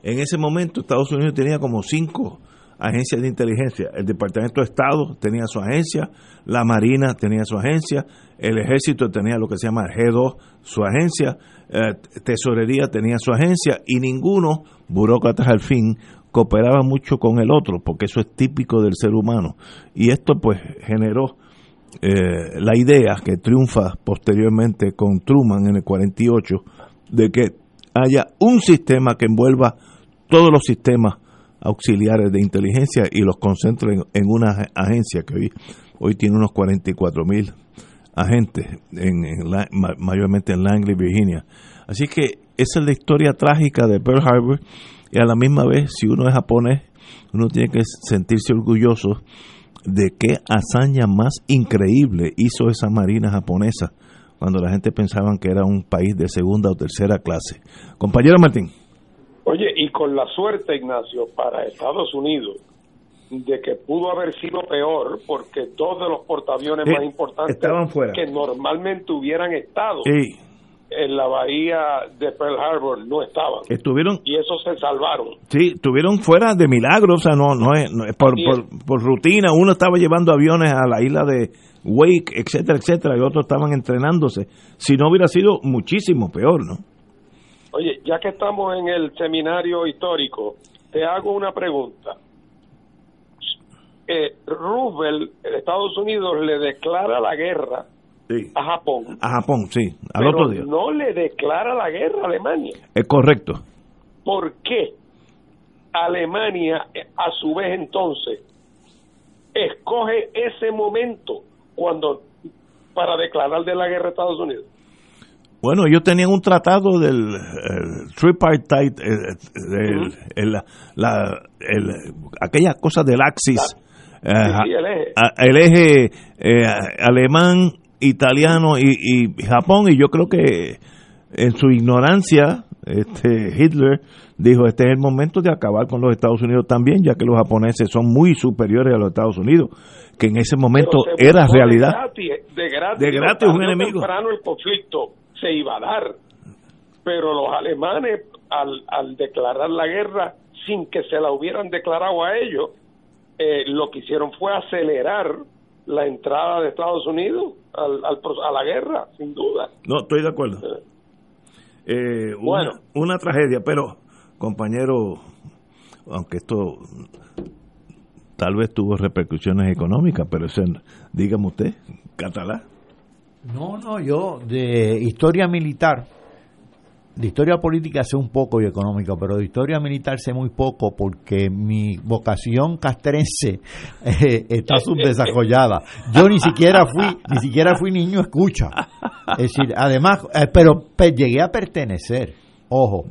En ese momento Estados Unidos tenía como cinco agencias de inteligencia. El Departamento de Estado tenía su agencia, la Marina tenía su agencia, el Ejército tenía lo que se llama G2, su agencia, eh, Tesorería tenía su agencia y ninguno, burócratas al fin, cooperaba mucho con el otro, porque eso es típico del ser humano. Y esto pues generó eh, la idea que triunfa posteriormente con Truman en el 48 de que haya un sistema que envuelva todos los sistemas auxiliares de inteligencia y los concentre en, una ag- agencia que hoy, hoy tiene unos 44 mil agentes, en, mayormente en Langley, Virginia. Así que esa es la historia trágica de Pearl Harbor y a la misma vez, si uno es japonés, uno tiene que sentirse orgulloso de qué hazaña más increíble hizo esa marina japonesa cuando la gente pensaba que era un país de segunda o tercera clase. Compañero Martín. Oye, y con la suerte, Ignacio, para Estados Unidos, de que pudo haber sido peor, porque dos de los portaaviones Sí, más importantes estaban fuera. que normalmente hubieran estado Sí, en la bahía de Pearl Harbor no estaban. estuvieron Y esos se salvaron. Sí, estuvieron fuera de milagro, o sea, no, no es, no es por, por, por rutina. Uno estaba llevando aviones a la isla de Wake, etcétera, etcétera, y otros estaban entrenándose. Si no hubiera sido muchísimo peor, ¿no? Oye, ya que estamos en el seminario histórico, te hago una pregunta. Eh, Roosevelt, Estados Unidos, le declara la guerra Sí. a Japón, A Japón, sí, al pero otro día. no le declara la guerra a Alemania. Es correcto. ¿Por qué Alemania, a su vez entonces, escoge ese momento cuando para declarar de la guerra a Estados Unidos? Bueno, ellos tenían un tratado del el tripartite, eh, del- el- la, el- aquella cosa del Axis, eh, sí, el eje. a- el eje, eh, alemán, italiano y, y Japón, y yo creo que en su ignorancia, este Hitler dijo, este es el momento de acabar con los Estados Unidos también, ya que los japoneses son muy superiores a los Estados Unidos, que en ese momento era realidad. De gratis, de gratis, De gratis, tarde un enemigo. el conflicto se iba a dar. Pero los alemanes, al, al declarar la guerra sin que se la hubieran declarado a ellos, eh, lo que hicieron fue acelerar la entrada de Estados Unidos al, al a la guerra, sin duda. No, estoy de acuerdo. Eh, una, Bueno. una tragedia, pero compañero, aunque esto tal vez tuvo repercusiones económicas, pero ese, dígame usted, catalá. No, no, yo de historia militar, de historia política sé un poco y económica, pero de historia militar sé muy poco porque mi vocación castrense eh, está subdesarrollada. Yo ni siquiera fui, ni siquiera fui niño escucha. Es decir, además, eh, pero pe- llegué a pertenecer, ojo,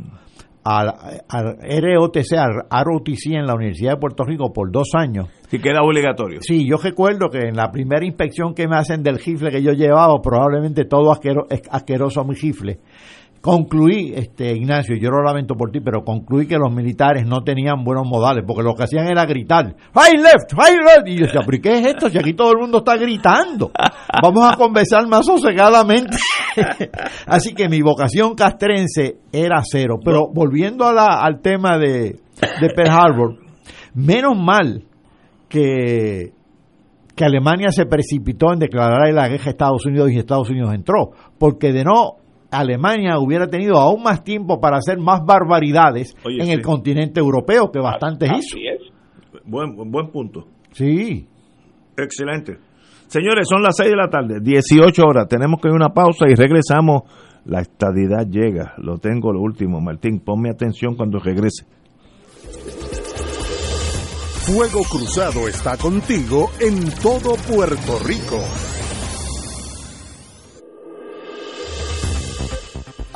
al, al ROTC, al ROTC en la Universidad de Puerto Rico por dos años. Sí, que era obligatorio. Sí, yo recuerdo que en la primera inspección que me hacen del rifle que yo llevaba, probablemente todo asquero, asqueroso mi rifle, concluí, este Ignacio, yo lo lamento por ti, pero concluí que los militares no tenían buenos modales, porque lo que hacían era gritar, right left, right left, y yo decía, pero ¿y ¿qué es esto? Si aquí todo el mundo está gritando, vamos a conversar más sosegadamente. Así que mi vocación castrense era cero, pero volviendo a la- al tema de, de Pearl Harbor, menos mal que, que Alemania se precipitó en declarar la guerra a Estados Unidos y Estados Unidos entró, porque de no Alemania hubiera tenido aún más tiempo para hacer más barbaridades Oye, en sí. el continente europeo que bastantes hizo. Así es. Buen, buen punto. Sí. Excelente. Señores, son las 6 de la tarde, 18 horas. Tenemos que ir a una pausa y regresamos. La estadidad llega. Lo tengo lo último. Martín, ponme atención cuando regrese. Fuego Cruzado está contigo en todo Puerto Rico.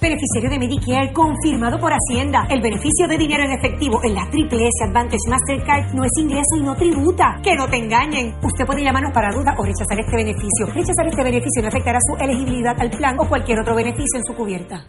Beneficiario de Medicare confirmado por Hacienda. El beneficio de dinero en efectivo en la Triple S Advantage Mastercard no es ingreso y no tributa. Que no te engañen. Usted puede llamarnos para duda o rechazar este beneficio. Rechazar este beneficio no afectará su elegibilidad al plan o cualquier otro beneficio en su cubierta.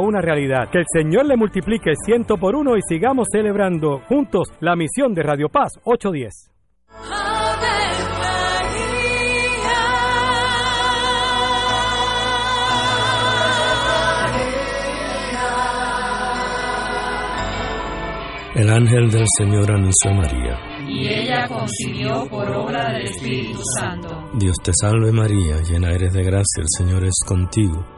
una realidad. Que el Señor le multiplique ciento por uno y sigamos celebrando juntos la misión de Radio Paz 810. El ángel del Señor anunció a María. Y ella concibió por obra del Espíritu Santo. Dios te salve María, llena eres de gracia, el Señor es contigo.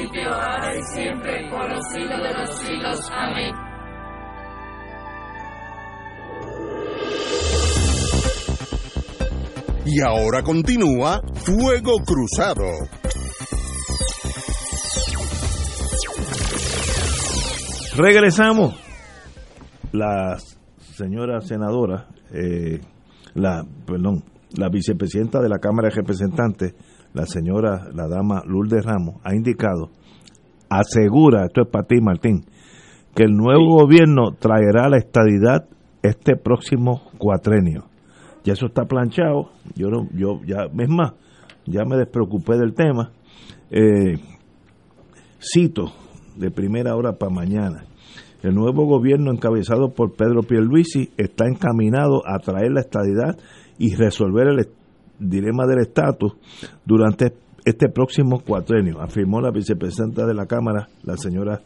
Y ahora continúa Fuego Cruzado. Regresamos. La señora senadora, eh, la, perdón, la vicepresidenta de la Cámara de Representantes, la señora, la dama Lourdes Ramos, ha indicado, asegura, esto es para ti Martín, que el nuevo gobierno traerá la estadidad este próximo cuatrenio. Ya eso está planchado, yo no, yo ya, es más, ya me despreocupé del tema. Eh, cito de primera hora para mañana. El nuevo gobierno encabezado por Pedro Pierluisi está encaminado a traer la estadidad y resolver el dilema del estatus durante este próximo cuatrenio, afirmó la vicepresidenta de la Cámara, la señora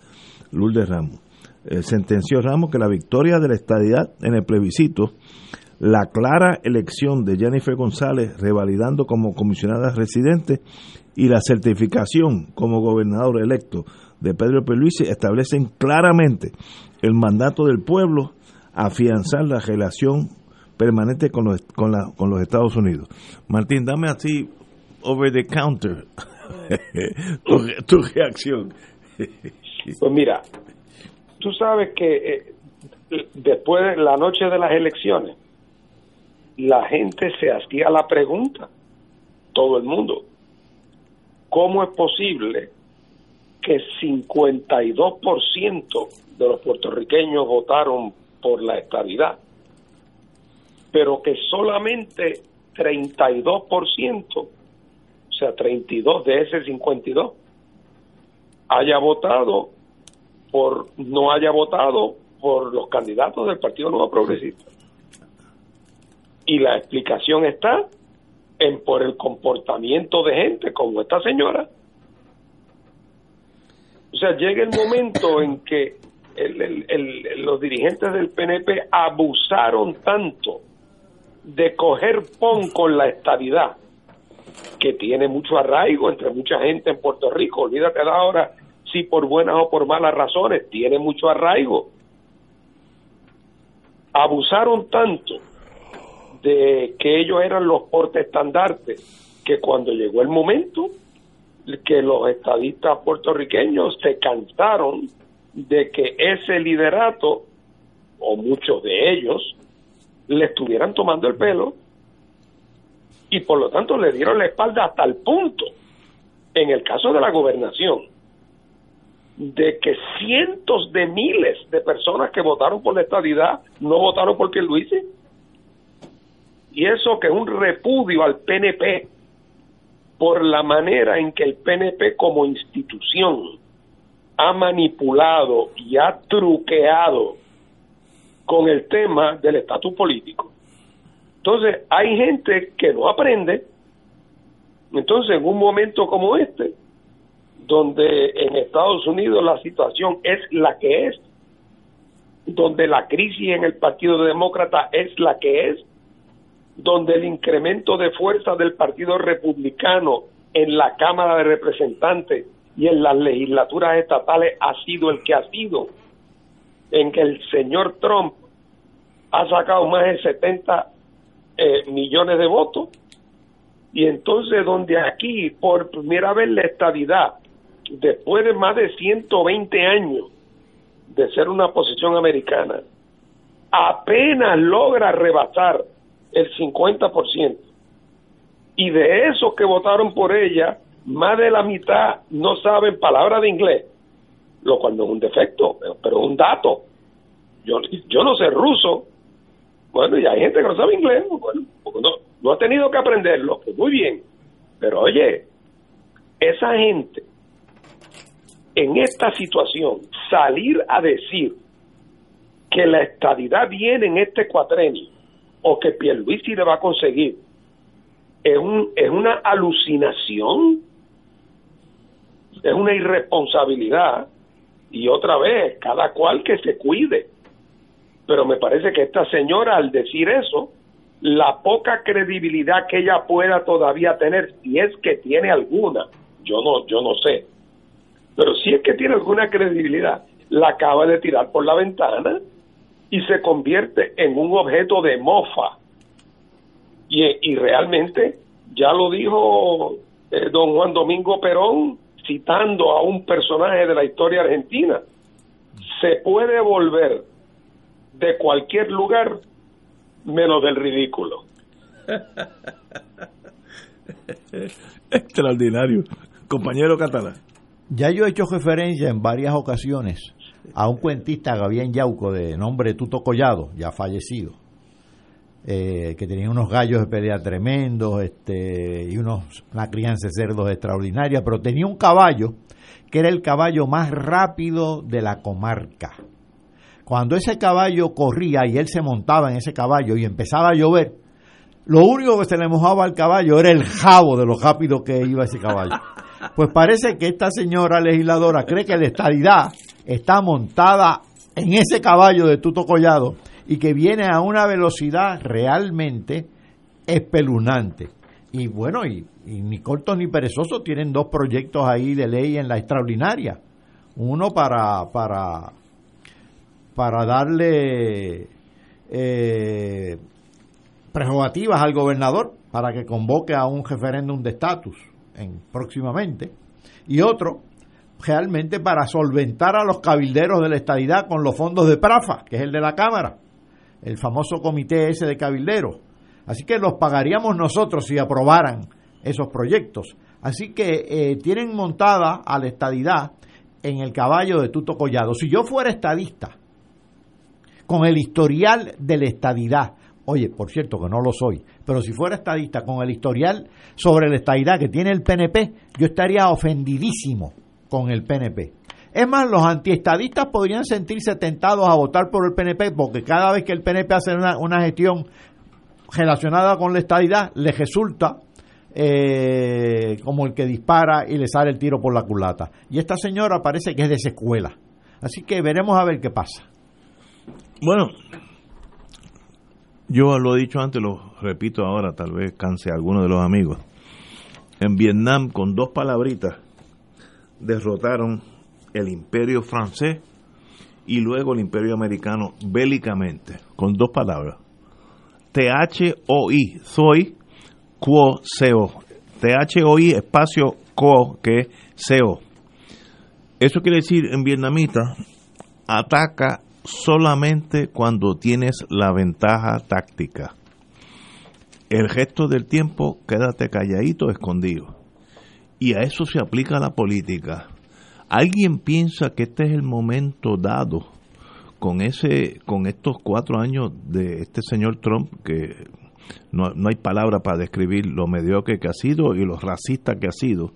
Lourdes Ramos. Eh, sentenció Ramos que la victoria de la estadidad en el plebiscito, la clara elección de Jennifer González revalidando como comisionada residente y la certificación como gobernador electo de Pedro Pierluisi establecen claramente el mandato del pueblo a afianzar la relación permanente con los, con, la, con los Estados Unidos. Martín, dame así, over the counter, tu, reacción. Pues mira, tú sabes que eh, después de la noche de las elecciones, la gente se hacía la pregunta, todo el mundo, ¿cómo es posible que 52% de los puertorriqueños votaron por la estabilidad, pero que solamente 32%, o sea, 32 de ese 52, haya votado por no haya votado por los candidatos del Partido Nuevo Progresista. Y la explicación está en por el comportamiento de gente como esta señora. O sea, llega el momento en que el- el- el- los dirigentes del PNP abusaron tanto de coger pon con la estabilidad que tiene mucho arraigo entre mucha gente en Puerto Rico. Olvídate de ahora si por buenas o por malas razones, tiene mucho arraigo. Abusaron tanto de que ellos eran los porteestandartes que cuando llegó el momento que los estadistas puertorriqueños se cansaron de que ese liderato o muchos de ellos le estuvieran tomando el pelo y por lo tanto le dieron la espalda hasta el punto, en el caso de la gobernación, de que cientos de miles de personas que votaron por la estadidad no votaron por Pierluisi. Y eso que es un repudio al PNP por la manera en que el PNP como institución ha manipulado y ha truqueado con el tema del estatus político. Entonces, hay gente que no aprende. Entonces, en un momento como este, donde en Estados Unidos la situación es la que es, donde la crisis en el Partido Demócrata es la que es, donde el incremento de fuerza del Partido Republicano en la Cámara de Representantes y en las legislaturas estatales ha sido el que ha sido, en que el señor Trump ha sacado más de 70 eh, millones de votos, y entonces donde aquí por primera vez la estadidad, después de más de 120 años de ser una posición americana, apenas logra rebasar el 50%. Y de esos que votaron por ella, más de la mitad no saben palabra de inglés, lo cual no es un defecto, pero, es un dato. Yo, yo no sé ruso, bueno, y hay gente que no sabe inglés, pues bueno, no, no ha tenido que aprenderlo, pues muy bien. Pero oye, esa gente en esta situación salir a decir que la estadidad viene en este cuatrenio o que Pierluisi le va a conseguir es, un, es una alucinación, es una irresponsabilidad y otra vez, cada cual que se cuide. Pero me parece que esta señora al decir eso, la poca credibilidad que ella pueda todavía tener, si es que tiene alguna, yo no, yo no sé, pero si es que tiene alguna credibilidad, la acaba de tirar por la ventana y se convierte en un objeto de mofa. Y, y realmente, ya lo dijo eh, don Juan Domingo Perón, citando a un personaje de la historia argentina, se puede volver de cualquier lugar menos del ridículo. Extraordinario. Compañero catalán. Ya yo he hecho referencia en varias ocasiones a un cuentista Gabriel Yauco de nombre Tuto Collado, ya fallecido, eh, que tenía unos gallos de pelea tremendos este, y unos, una crianza de cerdos extraordinaria, pero tenía un caballo que era el caballo más rápido de la comarca. Cuando ese caballo corría y él se montaba en ese caballo y empezaba a llover, lo único que se le mojaba al caballo era el jabo de lo rápido que iba ese caballo. Pues parece que esta señora legisladora cree que la estadidad está montada en ese caballo de Tuto Collado y que viene a una velocidad realmente espeluznante. Y bueno, y, ni cortos ni perezosos tienen dos proyectos ahí de ley en la extraordinaria. Uno para, para, para darle eh, prerrogativas al gobernador para que convoque a un referéndum de estatus en, próximamente, y otro realmente para solventar a los cabilderos de la estadidad con los fondos de Prafa, que es el de la Cámara, el famoso comité ese de cabilderos. Así que los pagaríamos nosotros si aprobaran esos proyectos. Así que eh, tienen montada a la estadidad en el caballo de Tuto Collado. Si yo fuera estadista, con el historial de la estadidad, oye, por cierto que no lo soy, pero si fuera estadista con el historial sobre la estadidad que tiene el PNP, yo estaría ofendidísimo con el PNP. Es más, los antiestadistas podrían sentirse tentados a votar por el PNP porque cada vez que el PNP hace una, una gestión relacionada con la estadidad, les resulta eh, como el que dispara y le sale el tiro por la culata. Y esta señora parece que es de esa escuela. Así que veremos a ver qué pasa. Bueno, yo lo he dicho antes, lo repito ahora, tal vez canse a alguno de los amigos. En Vietnam, con dos palabritas, derrotaron el imperio francés y luego el imperio americano bélicamente, con dos palabras. T-H-O-I, soy, quo, seo. T-H-O-I, espacio, quo, que es seo. Eso quiere decir en vietnamita, ataca solamente cuando tienes la ventaja táctica. El resto del tiempo quédate calladito, escondido. Y a eso se aplica la política. ¿Alguien piensa que este es el momento dado con ese con estos cuatro años de este señor Trump que no, no hay palabra para describir lo mediocre que ha sido y lo racista que ha sido?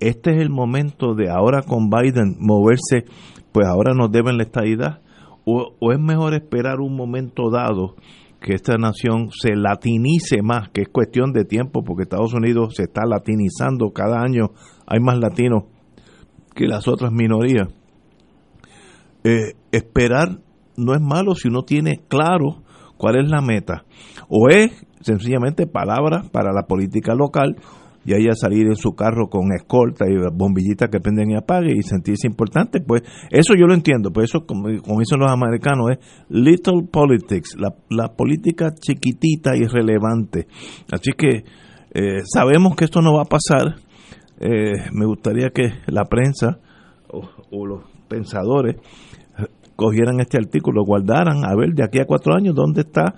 Este es el momento de ahora con Biden moverse, pues ahora nos deben la estadidad o, o es mejor esperar un momento dado que esta nación se latinice más, que es cuestión de tiempo, porque Estados Unidos se está latinizando cada año, hay más latinos que las otras minorías. Eh, esperar no es malo si uno tiene claro cuál es la meta. O es sencillamente palabras para la política local y ella salir en su carro con escolta y bombillitas que prenden y apaguen y sentirse importante, pues eso yo lo entiendo, pues eso como, como dicen los americanos es little politics, la, la política chiquitita y relevante. Así que eh, sabemos que esto no va a pasar, eh, me gustaría que la prensa o, o los pensadores cogieran este artículo, guardaran, a ver de aquí a cuatro años dónde está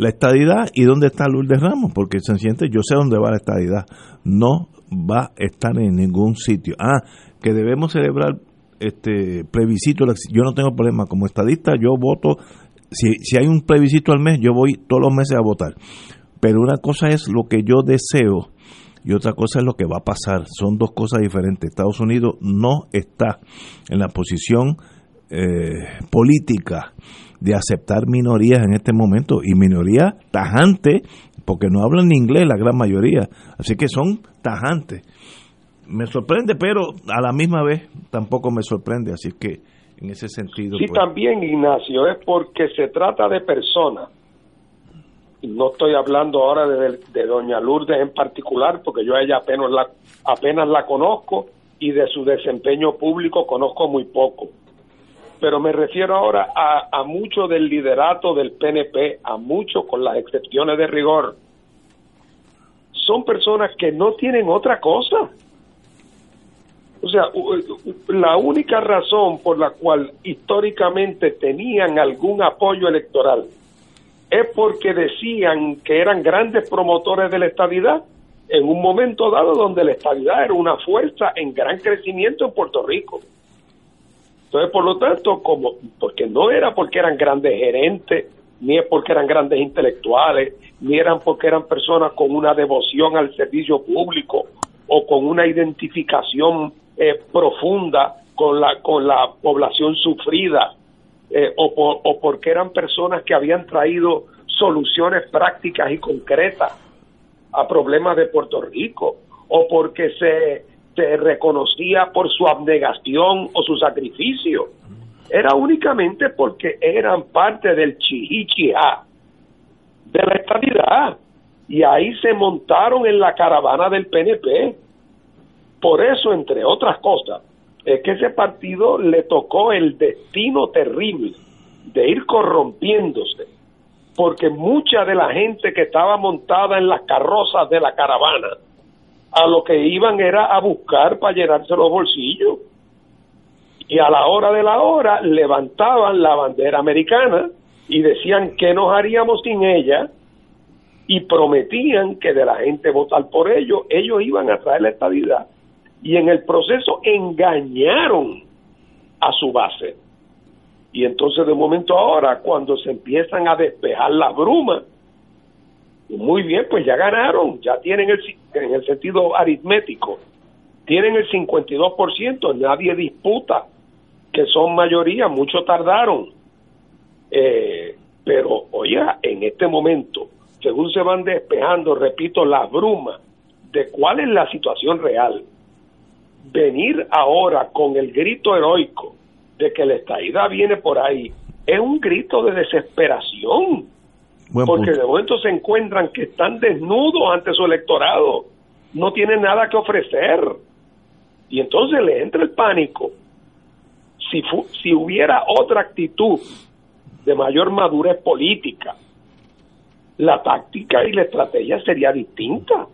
la estadidad y dónde está Lourdes Ramos, porque se yo sé dónde va la estadidad, no va a estar en ningún sitio. Ah, que debemos celebrar este plebiscito, yo no tengo problema, como estadista yo voto, si, si hay un plebiscito al mes, yo voy todos los meses a votar, pero una cosa es lo que yo deseo y otra cosa es lo que va a pasar, son dos cosas diferentes. Estados Unidos no está en la posición eh, política de aceptar minorías en este momento y minorías tajantes porque no hablan ni inglés la gran mayoría. Así que son tajantes. Me sorprende pero a la misma vez tampoco me sorprende así que en ese sentido sí pues, también Ignacio es porque se trata de personas. No estoy hablando ahora de, de doña Lourdes en particular porque yo a ella apenas la apenas la conozco y de su desempeño público conozco muy poco pero me refiero ahora a, a mucho del liderato del PNP, a mucho con las excepciones de rigor. Son personas que no tienen otra cosa. O sea, la única razón por la cual históricamente tenían algún apoyo electoral es porque decían que eran grandes promotores de la estabilidad en un momento dado donde la estabilidad era una fuerza en gran crecimiento en Puerto Rico. Entonces, por lo tanto, como porque no era porque eran grandes gerentes, ni es porque eran grandes intelectuales, ni eran porque eran personas con una devoción al servicio público o con una identificación eh, profunda con la con la población sufrida eh, o, por, o porque eran personas que habían traído soluciones prácticas y concretas a problemas de Puerto Rico o porque se se reconocía por su abnegación o su sacrificio. Era únicamente porque eran parte del chihichia, de la estabilidad. Y ahí se montaron en la caravana del PNP. Por eso, entre otras cosas, es que ese partido le tocó el destino terrible de ir corrompiéndose, porque mucha de la gente que estaba montada en las carrozas de la caravana, a lo que iban era a buscar para llenarse los bolsillos. Y a la hora de la hora levantaban la bandera americana y decían que nos haríamos sin ella y prometían que de la gente votar por ellos, ellos iban a traer la estabilidad. Y en el proceso engañaron a su base. Y entonces de momento ahora, cuando se empiezan a despejar las brumas, muy bien, pues ya ganaron, ya tienen el, en el sentido aritmético, tienen el 52%, nadie disputa que son mayoría, muchos tardaron. Eh, pero, oiga, en este momento, según se van despejando, repito, las brumas de cuál es la situación real, venir ahora con el grito heroico de que la estadidad viene por ahí, es un grito de desesperación. Porque de momento se encuentran que están desnudos ante su electorado, no tienen nada que ofrecer. Y entonces le entra el pánico. Si, si hubiera otra actitud de mayor madurez política, la táctica y la estrategia sería distinta.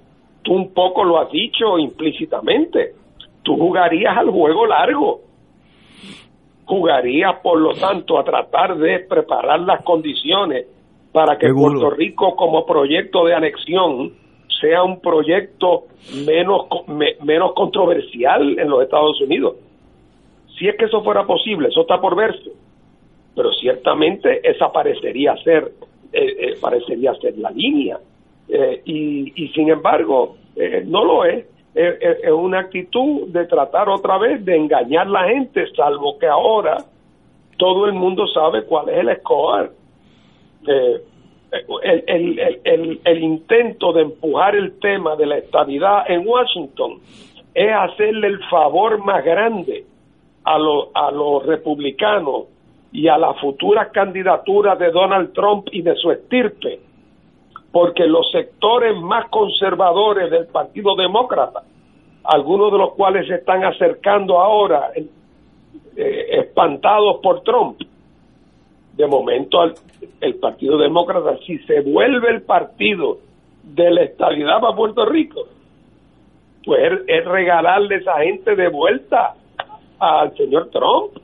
Tú un poco lo has dicho implícitamente. Tú jugarías al juego largo. Jugarías, por lo tanto, a tratar de preparar las condiciones para que Puerto Rico como proyecto de anexión sea un proyecto menos, menos controversial en los Estados Unidos. Si es que eso fuera posible, eso está por verse pero ciertamente esa parecería ser, eh, eh, parecería ser la línea. Eh, y, y, sin embargo, no lo es. Es una actitud de tratar otra vez de engañar a la gente, salvo que ahora todo el mundo sabe cuál es el score. El, el, el, intento de empujar el tema de la estabilidad en Washington es hacerle el favor más grande a, los a los republicanos y a las futuras candidaturas de Donald Trump y de su estirpe, porque los sectores más conservadores del Partido Demócrata, algunos de los cuales se están acercando ahora, eh, espantados por Trump, de momento el Partido Demócrata, si se vuelve el partido de la estabilidad para Puerto Rico, pues es regalarle esa gente de vuelta al señor Trump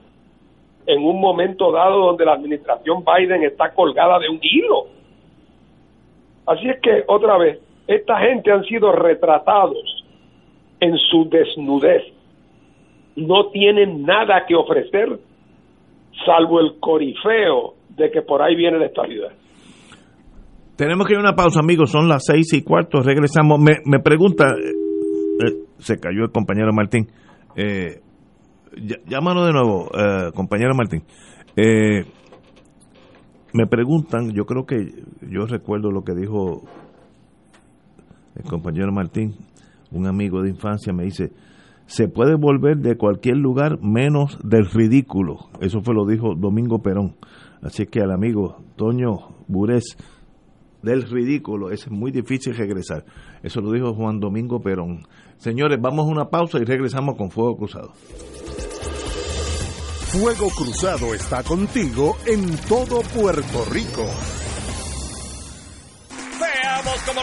en un momento dado donde la administración Biden está colgada de un hilo. Así es que, otra vez, esta gente han sido retratados en su desnudez. No tienen nada que ofrecer salvo el corifeo de que por ahí viene la estabilidad. Tenemos que ir a una pausa, amigos. Son las seis y cuarto. Regresamos. Me, me pregunta, eh, eh, se cayó el compañero Martín. Eh, de nuevo, eh, compañero Martín. Me preguntan, yo creo que yo recuerdo lo que dijo el compañero Martín, un amigo de infancia, me dice, se puede volver de cualquier lugar menos del ridículo. Eso fue lo dijo Domingo Perón. Así que al amigo Toño Burés, del ridículo, es muy difícil regresar. Eso lo dijo Juan Domingo Perón. Señores, vamos a una pausa y regresamos con Fuego Cruzado. Fuego Cruzado está contigo en todo Puerto Rico. Veamos cómo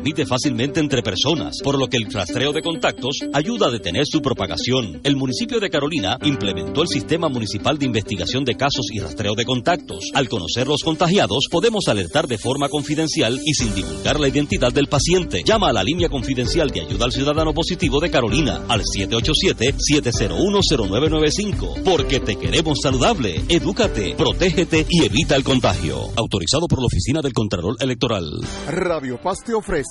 fácilmente entre personas, por lo que el rastreo de contactos ayuda a detener su propagación. El municipio de Carolina implementó el Sistema Municipal de Investigación de Casos y Rastreo de Contactos. Al conocer los contagiados, podemos alertar de forma confidencial y sin divulgar la identidad del paciente. Llama a la línea confidencial de ayuda al ciudadano positivo de Carolina al 787-701-0995. Porque te queremos saludable. Edúcate, protégete y evita el contagio. Autorizado por la Oficina del Contralor Electoral. Radio Paz te ofrece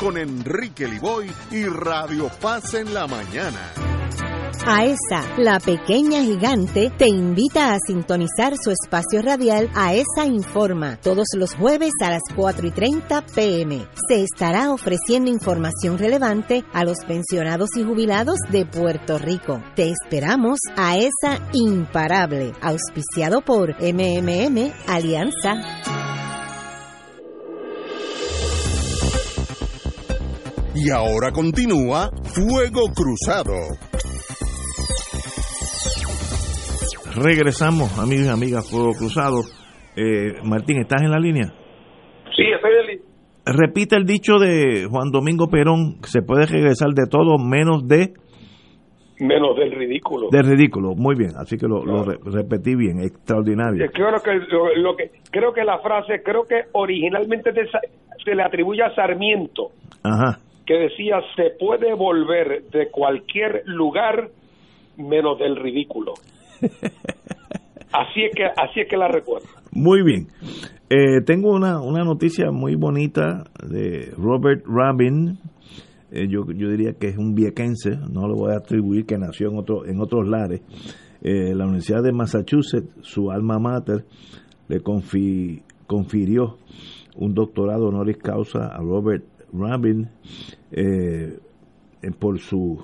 con Enrique Liboy y Radio Paz en la mañana. AESA, la pequeña gigante, te invita a sintonizar su espacio radial AESA Informa todos los jueves a las 4 y 30 pm. Se estará ofreciendo información relevante a los pensionados y jubilados de Puerto Rico. Te esperamos a esa imparable, auspiciado por MMM Alianza. Y ahora continúa Fuego Cruzado. Regresamos, amigos y amigas, Fuego Cruzado. Eh, Martín, ¿estás en la línea? Sí, estoy en línea. Repite el dicho de Juan Domingo Perón, se puede regresar de todo menos de... Menos del ridículo. De ridículo, muy bien, así que lo, lo re- repetí bien, extraordinario. Creo que, lo, lo que creo que la frase, creo que originalmente se le atribuye a Sarmiento, Ajá. Que decía se puede volver de cualquier lugar menos del ridículo. así es que así es que la recuerdo. Muy bien. Eh, tengo una, una noticia muy bonita de Robert Rabin. Eh, yo, yo diría que es un viequense, no le voy a atribuir que nació en, otro, en otros lares. Eh, la Universidad de Massachusetts, su alma mater, le confi- confirió un doctorado honoris causa a Robert Rabin eh, eh, por su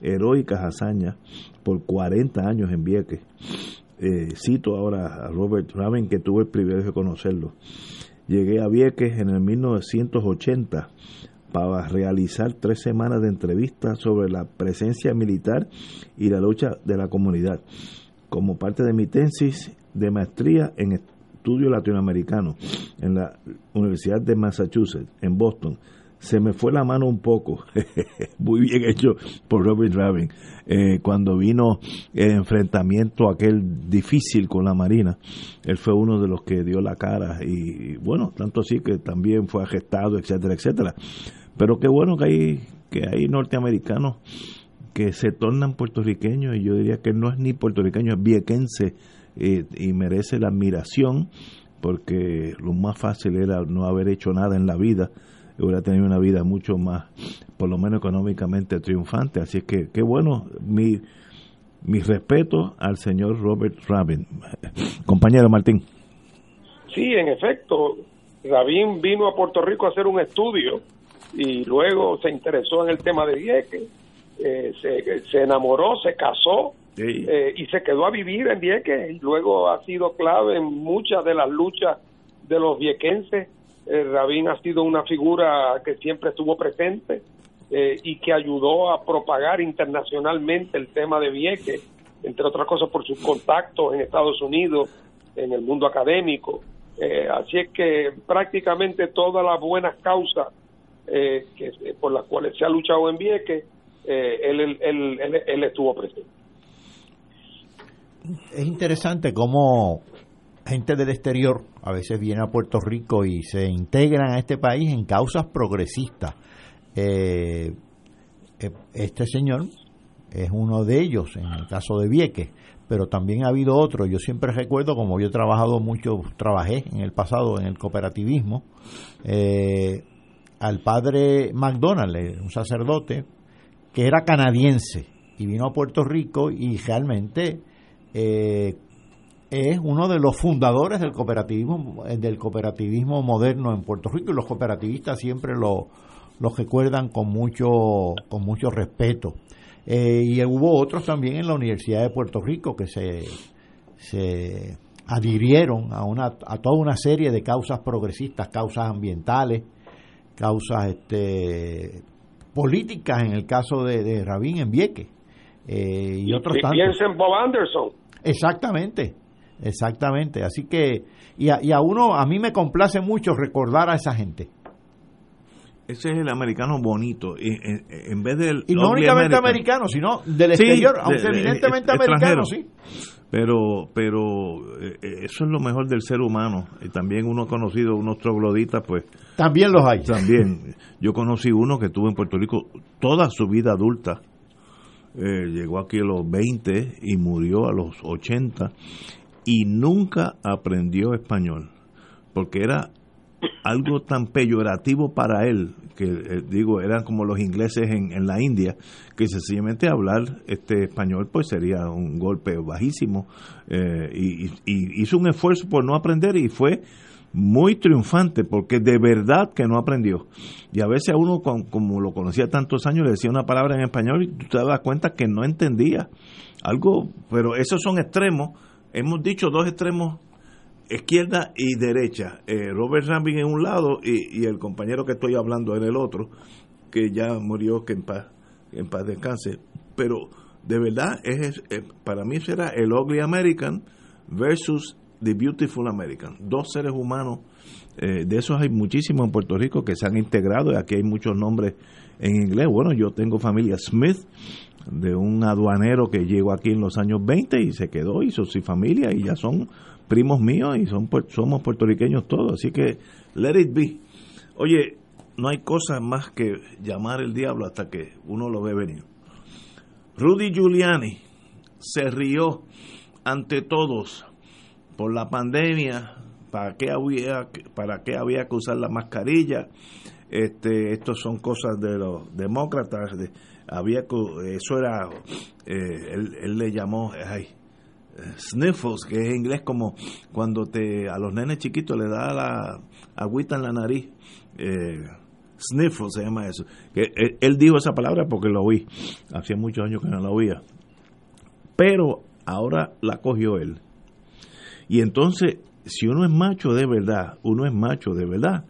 heroicas hazañas por 40 años en Vieques. Eh, cito ahora a Robert Rabin, que tuve el privilegio de conocerlo. Llegué a Vieques en el 1980 para realizar tres semanas de entrevistas sobre la presencia militar y la lucha de la comunidad, como parte de mi tesis de maestría en estudio latinoamericano en la Universidad de Massachusetts, en Boston. Se me fue la mano un poco, muy bien hecho por Robert Rabin, eh, cuando vino el enfrentamiento aquel difícil con la Marina. Él fue uno de los que dio la cara y bueno, tanto así que también fue arrestado, etcétera, etcétera. Pero qué bueno que hay, que hay norteamericanos que se tornan puertorriqueños y yo diría que no es ni puertorriqueño, es viequense eh, y merece la admiración porque lo más fácil era no haber hecho nada en la vida hubiera tenido una vida mucho más, por lo menos económicamente triunfante. Así es que, qué bueno, mi, mi respeto al señor Robert Rabin. Compañero Martín. Sí, en efecto, Rabin vino a Puerto Rico a hacer un estudio y luego se interesó en el tema de Vieques, eh, se, se enamoró, se casó eh, y se quedó a vivir en Vieques y luego ha sido clave en muchas de las luchas de los viequenses. Eh, Rabin ha sido una figura que siempre estuvo presente eh, y que ayudó a propagar internacionalmente el tema de Vieques, entre otras cosas por sus contactos en Estados Unidos, en el mundo académico. Eh, así es que prácticamente todas las buenas causas eh, por las cuales se ha luchado en Vieques, él, él, él, él, él estuvo presente. Es interesante cómo gente del exterior a veces viene a Puerto Rico y se integran a este país en causas progresistas. Eh, eh, este señor es uno de ellos en el caso de Vieques, pero también ha habido otros. Yo siempre recuerdo, como yo he trabajado mucho, trabajé en el pasado en el cooperativismo, eh, al padre McDonald, un sacerdote que era canadiense y vino a Puerto Rico y realmente es uno de los fundadores del cooperativismo del cooperativismo moderno en Puerto Rico y los cooperativistas siempre lo, lo recuerdan con mucho con mucho respeto. Eh, y hubo otros también en la Universidad de Puerto Rico que se se adhirieron a una a toda una serie de causas progresistas causas ambientales causas este políticas en el caso de, de Rabín en Vieques eh, y, otros tantos. Piensa en Bob Anderson. Exactamente, exactamente. Así que, y a, y a uno, a mí me complace mucho recordar a esa gente. Ese es el americano bonito. Y, en, en vez del. Y no únicamente American. americano, sino del exterior, aunque de- evidentemente eh, americano, sí. Pero, pero eh, eso es lo mejor del ser humano. Y también uno ha conocido unos trogloditas, pues. También los hay. También. Yo conocí uno que estuvo en Puerto Rico toda su vida adulta. Eh, llegó aquí a los 20 y murió a los 80 y nunca aprendió español porque era algo tan peyorativo para él, que eh, digo, eran como los ingleses en, en, la India, que sencillamente hablar este español pues sería un golpe bajísimo, eh, y, hizo un esfuerzo por no aprender y fue muy triunfante porque de verdad que no aprendió. Y a veces a uno, como lo conocía tantos años, le decía una palabra en español y tú te das cuenta que no entendía algo, pero esos son extremos. Hemos dicho dos extremos izquierda y derecha. Eh, Robert Rambin en un lado y, el compañero que estoy hablando en el otro, que ya murió, que en paz, en paz descanse. Pero de verdad, es, eh, para mí será el Ugly American versus The Beautiful American. Dos seres humanos, eh, de esos hay muchísimos en Puerto Rico que se han integrado y aquí hay muchos nombres en inglés. Bueno, yo tengo familia Smith, de un aduanero que llegó aquí en los años 20 y se quedó, hizo su familia y ya son primos míos y son somos puertorriqueños todos, así que let it be. Oye, no hay cosa más que llamar el diablo hasta que uno lo ve venir. Rudy Giuliani se rió ante todos por la pandemia, para qué había para qué había que usar la mascarilla. Este, estos son cosas de los demócratas, había eso era eh, él, él, le llamó ay, sniffles, que es en inglés como cuando te a los nenes chiquitos le da la agüita en la nariz. Eh, sniffles se llama eso. Que él, dijo esa palabra porque lo oí. Hacía muchos años que no la oía. Pero ahora la cogió él. Y entonces, si uno es macho de verdad, uno es macho de verdad.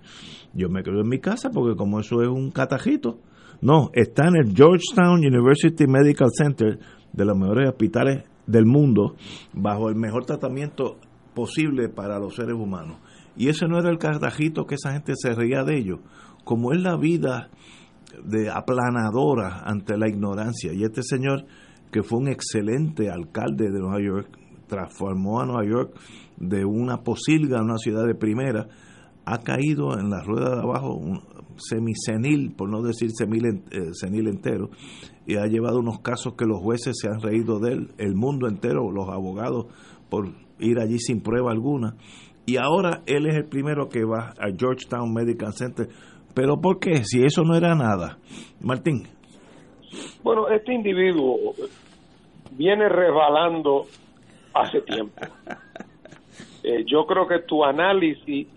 Yo me quedo en mi casa porque como eso es un catajito. No, está en el Georgetown University Medical Center de los mejores hospitales del mundo bajo el mejor tratamiento posible para los seres humanos. Y ese no era el cartajito que esa gente se reía de ellos. Como es la vida de aplanadora ante la ignorancia. Y este señor, que fue un excelente alcalde de Nueva York, transformó a Nueva York de una posilga a una ciudad de primera, ha caído en la rueda de abajo semisenil, por no decir eh, senil entero, y ha llevado unos casos que los jueces se han reído de él, el mundo entero, los abogados, por ir allí sin prueba alguna. Y ahora él es el primero que va a Georgetown Medical Center. ¿Pero por qué? Si eso no era nada. Martín. Bueno, este individuo viene resbalando hace tiempo. Eh, yo creo que tu análisis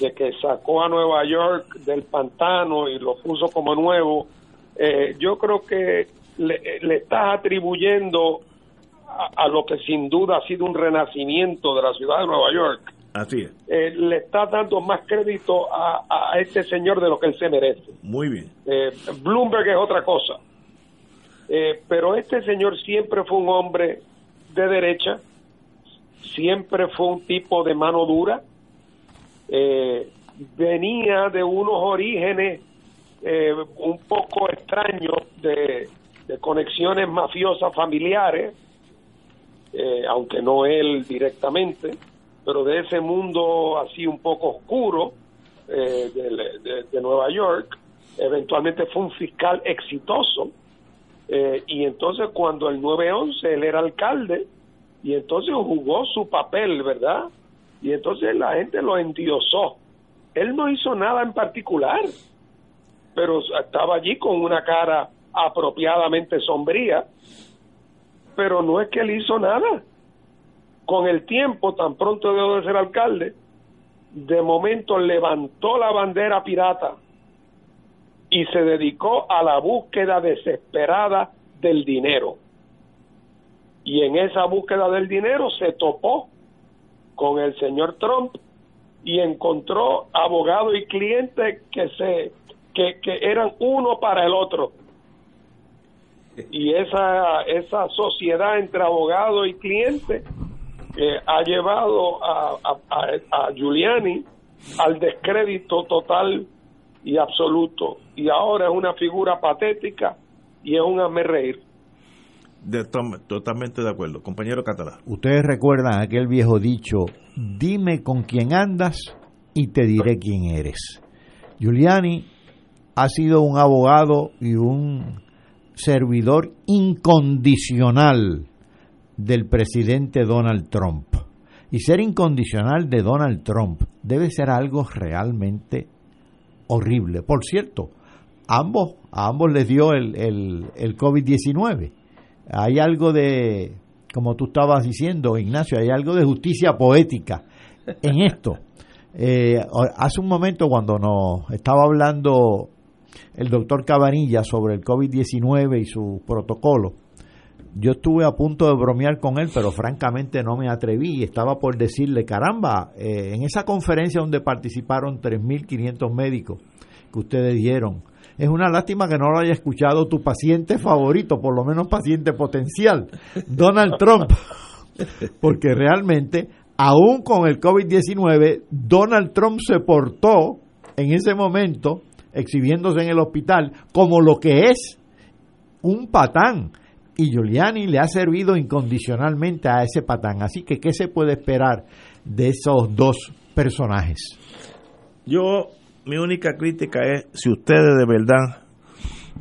de que sacó a Nueva York del pantano y lo puso como nuevo, eh, yo creo que le, le estás atribuyendo a, lo que sin duda ha sido un renacimiento de la ciudad de Nueva York. Así es. Eh, le estás dando más crédito a, a, este señor de lo que él se merece. Muy bien. Eh, Bloomberg es otra cosa. pero este señor siempre fue un hombre de derecha, siempre fue un tipo de mano dura, eh, venía de unos orígenes eh, un poco extraños de, conexiones mafiosas familiares, eh, aunque no él directamente, pero de ese mundo así un poco oscuro de, de, Nueva York. Eventualmente fue un fiscal exitoso. y entonces cuando el 9-11 él era alcalde, y entonces jugó su papel, ¿verdad? Y entonces la gente lo endiosó. Él no hizo nada en particular, pero estaba allí con una cara apropiadamente sombría, pero no es que él hizo nada. Con el tiempo, tan pronto dejó de ser alcalde, de momento levantó la bandera pirata y se dedicó a la búsqueda desesperada del dinero. Y en esa búsqueda del dinero se topó con el señor Trump y encontró abogado y cliente que se que, que eran uno para el otro. Y esa esa sociedad entre abogado y cliente eh, ha llevado a, a, a, Giuliani al descrédito total y absoluto. Y ahora es una figura patética y es un hazme reír totalmente de acuerdo. Compañero Catalá. Ustedes recuerdan aquel viejo dicho, dime con quién andas y te diré quién eres. Giuliani ha sido un abogado y un servidor incondicional del presidente Donald Trump. y ser incondicional de Donald Trump debe ser algo realmente horrible. Por cierto, ambos, a ambos les dio el, el, el COVID-19. Hay algo de, como tú estabas diciendo, Ignacio, hay algo de justicia poética en esto. Eh, hace un momento cuando nos estaba hablando el doctor Cabanilla sobre el COVID-19 y su protocolo, yo estuve a punto de bromear con él, pero francamente no me atreví. Estaba por decirle, caramba, eh, en esa conferencia donde participaron 3.500 médicos que ustedes dieron, es una lástima que no lo haya escuchado tu paciente favorito, por lo menos paciente potencial, Donald Trump. Porque realmente, aún con el COVID-19, Donald Trump se portó en ese momento, exhibiéndose en el hospital, como lo que es un patán. Y Giuliani le ha servido incondicionalmente a ese patán. Así que, ¿qué se puede esperar de esos dos personajes? Yo mi única crítica es si ustedes de verdad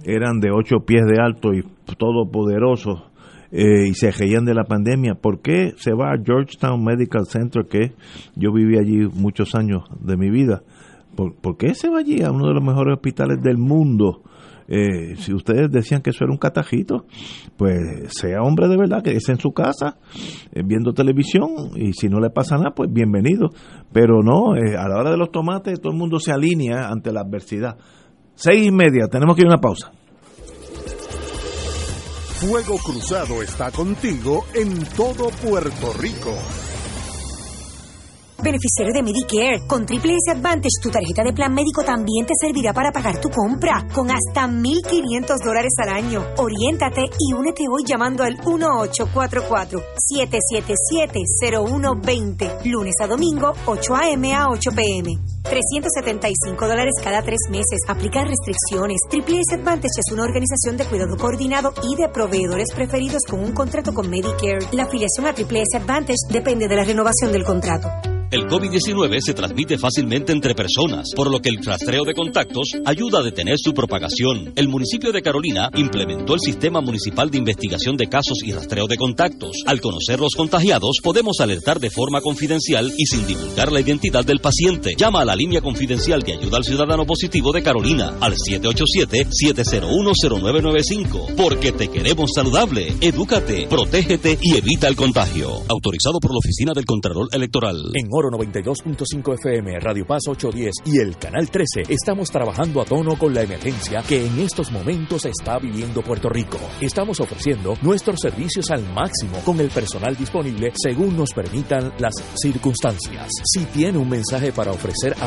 eran de ocho pies de alto y todopoderosos eh, y se reían de la pandemia, ¿por qué se va a Georgetown Medical Center, que yo viví allí muchos años de mi vida? ¿Por, ¿por qué se va allí a uno de los mejores hospitales del mundo? Eh, si ustedes decían que eso era un catajito, pues sea hombre de verdad, que es en su casa, eh, viendo televisión, y si no le pasa nada, pues bienvenido. Pero no, eh, a la hora de los tomates todo el mundo se alinea ante la adversidad. Seis y media, tenemos que ir a una pausa. Fuego Cruzado está contigo en todo Puerto Rico. Beneficiario de Medicare, con Triple S Advantage, tu tarjeta de plan médico también te servirá para pagar tu compra, con hasta 1.500 dólares al año. Oriéntate y únete hoy llamando al 1844-777-0120, lunes a domingo, 8 a.m. a 8 p.m. 375 dólares cada tres meses. Aplican restricciones. Triple S Advantage es una organización de cuidado coordinado y de proveedores preferidos con un contrato con Medicare. La afiliación a Triple S Advantage depende de la renovación del contrato. El COVID-19 se transmite fácilmente entre personas, por lo que el rastreo de contactos ayuda a detener su propagación. El municipio de Carolina implementó el Sistema Municipal de Investigación de Casos y Rastreo de Contactos. Al conocer los contagiados, podemos alertar de forma confidencial y sin divulgar la identidad del paciente. Llama a la línea confidencial de ayuda al ciudadano positivo de Carolina al 787-701-0995. Porque te queremos saludable. Edúcate, protégete y evita el contagio. Autorizado por la Oficina del Contralor Electoral. Oro 92.5 FM, Radio Paz 810 y el Canal 13 estamos trabajando a tono con la emergencia que en estos momentos está viviendo Puerto Rico. Estamos ofreciendo nuestros servicios al máximo con el personal disponible según nos permitan las circunstancias. Si tiene un mensaje para ofrecer a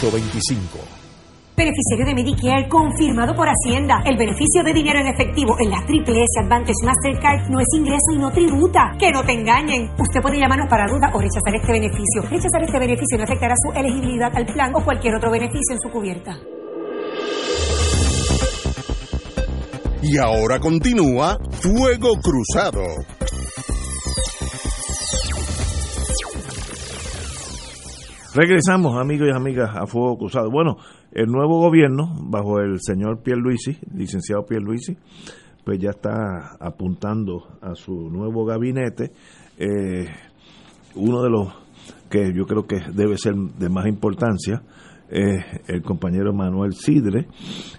787-552-0825. Beneficiario de Medicare confirmado por Hacienda. El beneficio de dinero en efectivo en la Triple S Advantage Mastercard no es ingreso y no tributa. Que no te engañen. Usted puede llamarnos para duda o rechazar este beneficio. Rechazar este beneficio no afectará su elegibilidad al plan o cualquier otro beneficio en su cubierta. Y ahora continúa Fuego Cruzado. Regresamos, amigos y amigas, a Fuego Cruzado. Bueno, el nuevo gobierno, bajo el señor Pierluisi, licenciado Pierluisi, pues ya está apuntando a su nuevo gabinete. Eh, uno de los que yo creo que debe ser de más importancia es el compañero Manuel Sidre,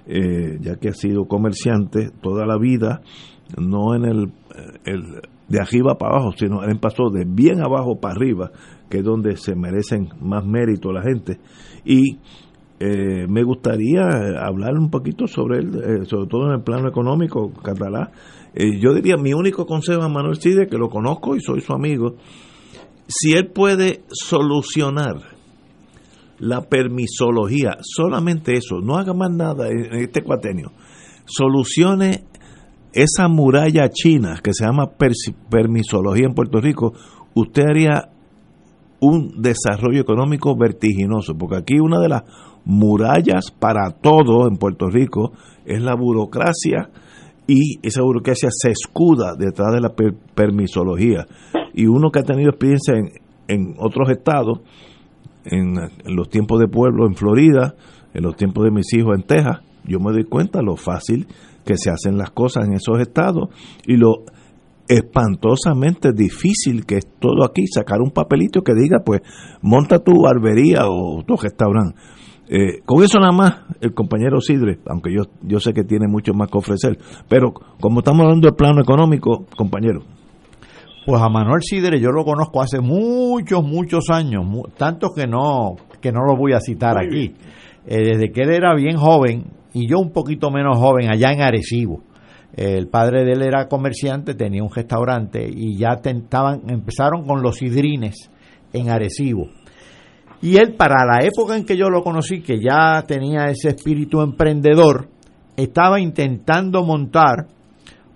eh, ya que ha sido comerciante toda la vida, no en el, el de arriba para abajo, sino él pasó de bien abajo para arriba, que es donde se merecen más mérito la gente. Y eh, me gustaría hablar un poquito sobre él, eh, sobre todo en el plano económico catalán. Eh, yo diría, mi único consejo a Manuel Cide, que lo conozco y soy su amigo, si él puede solucionar la permisología, solamente eso, no haga más nada en este cuatenio, solucione esa muralla china que se llama permisología en Puerto Rico, usted haría un desarrollo económico vertiginoso, porque aquí una de las murallas para todo en Puerto Rico es la burocracia y esa burocracia se escuda detrás de la permisología. Y uno que ha tenido experiencia en, otros estados, en, en, los tiempos de pueblo en Florida, en los tiempos de mis hijos en Texas, yo me doy cuenta lo fácil que se hacen las cosas en esos estados y lo espantosamente difícil que es todo aquí, sacar un papelito que diga, pues, monta tu barbería o tu restaurante. Eh, con eso nada más, el compañero Sidre, aunque yo, yo sé que tiene mucho más que ofrecer, pero como estamos hablando del plano económico, compañero. Pues a Manuel Sidre yo lo conozco hace muchos, muchos años, tanto que no, que no lo voy a citar aquí. Eh, desde que él era bien joven y yo un poquito menos joven allá en Arecibo el padre de él era comerciante, tenía un restaurante y ya tentaban, empezaron con los hidrines en Arecibo. Y él, para la época en que yo lo conocí, que ya tenía ese espíritu emprendedor, estaba intentando montar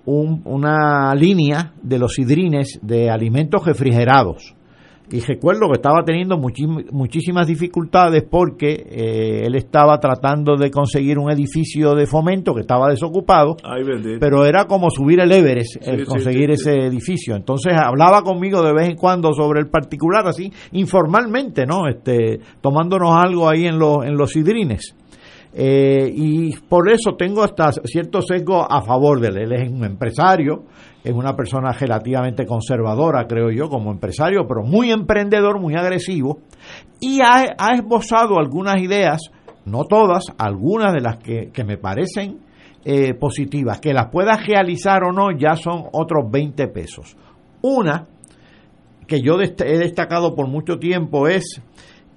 una línea de los hidrines de alimentos refrigerados y recuerdo que estaba teniendo muchísimas dificultades porque eh, él estaba tratando de conseguir un edificio de fomento que estaba desocupado, pero era como subir el Everest, el conseguir ese edificio. Entonces hablaba conmigo de vez en cuando sobre el particular, así informalmente, ¿no? Este, tomándonos algo ahí en los, en los sidrines. Eh, y por eso tengo hasta cierto sesgo a favor de él. Él es un empresario, es una persona relativamente conservadora, creo yo, como empresario, pero muy emprendedor, muy agresivo, y ha, esbozado algunas ideas, no todas, algunas de las que, me parecen eh, positivas, que las pueda realizar o no ya son otros 20 pesos. Una que yo he destacado por mucho tiempo es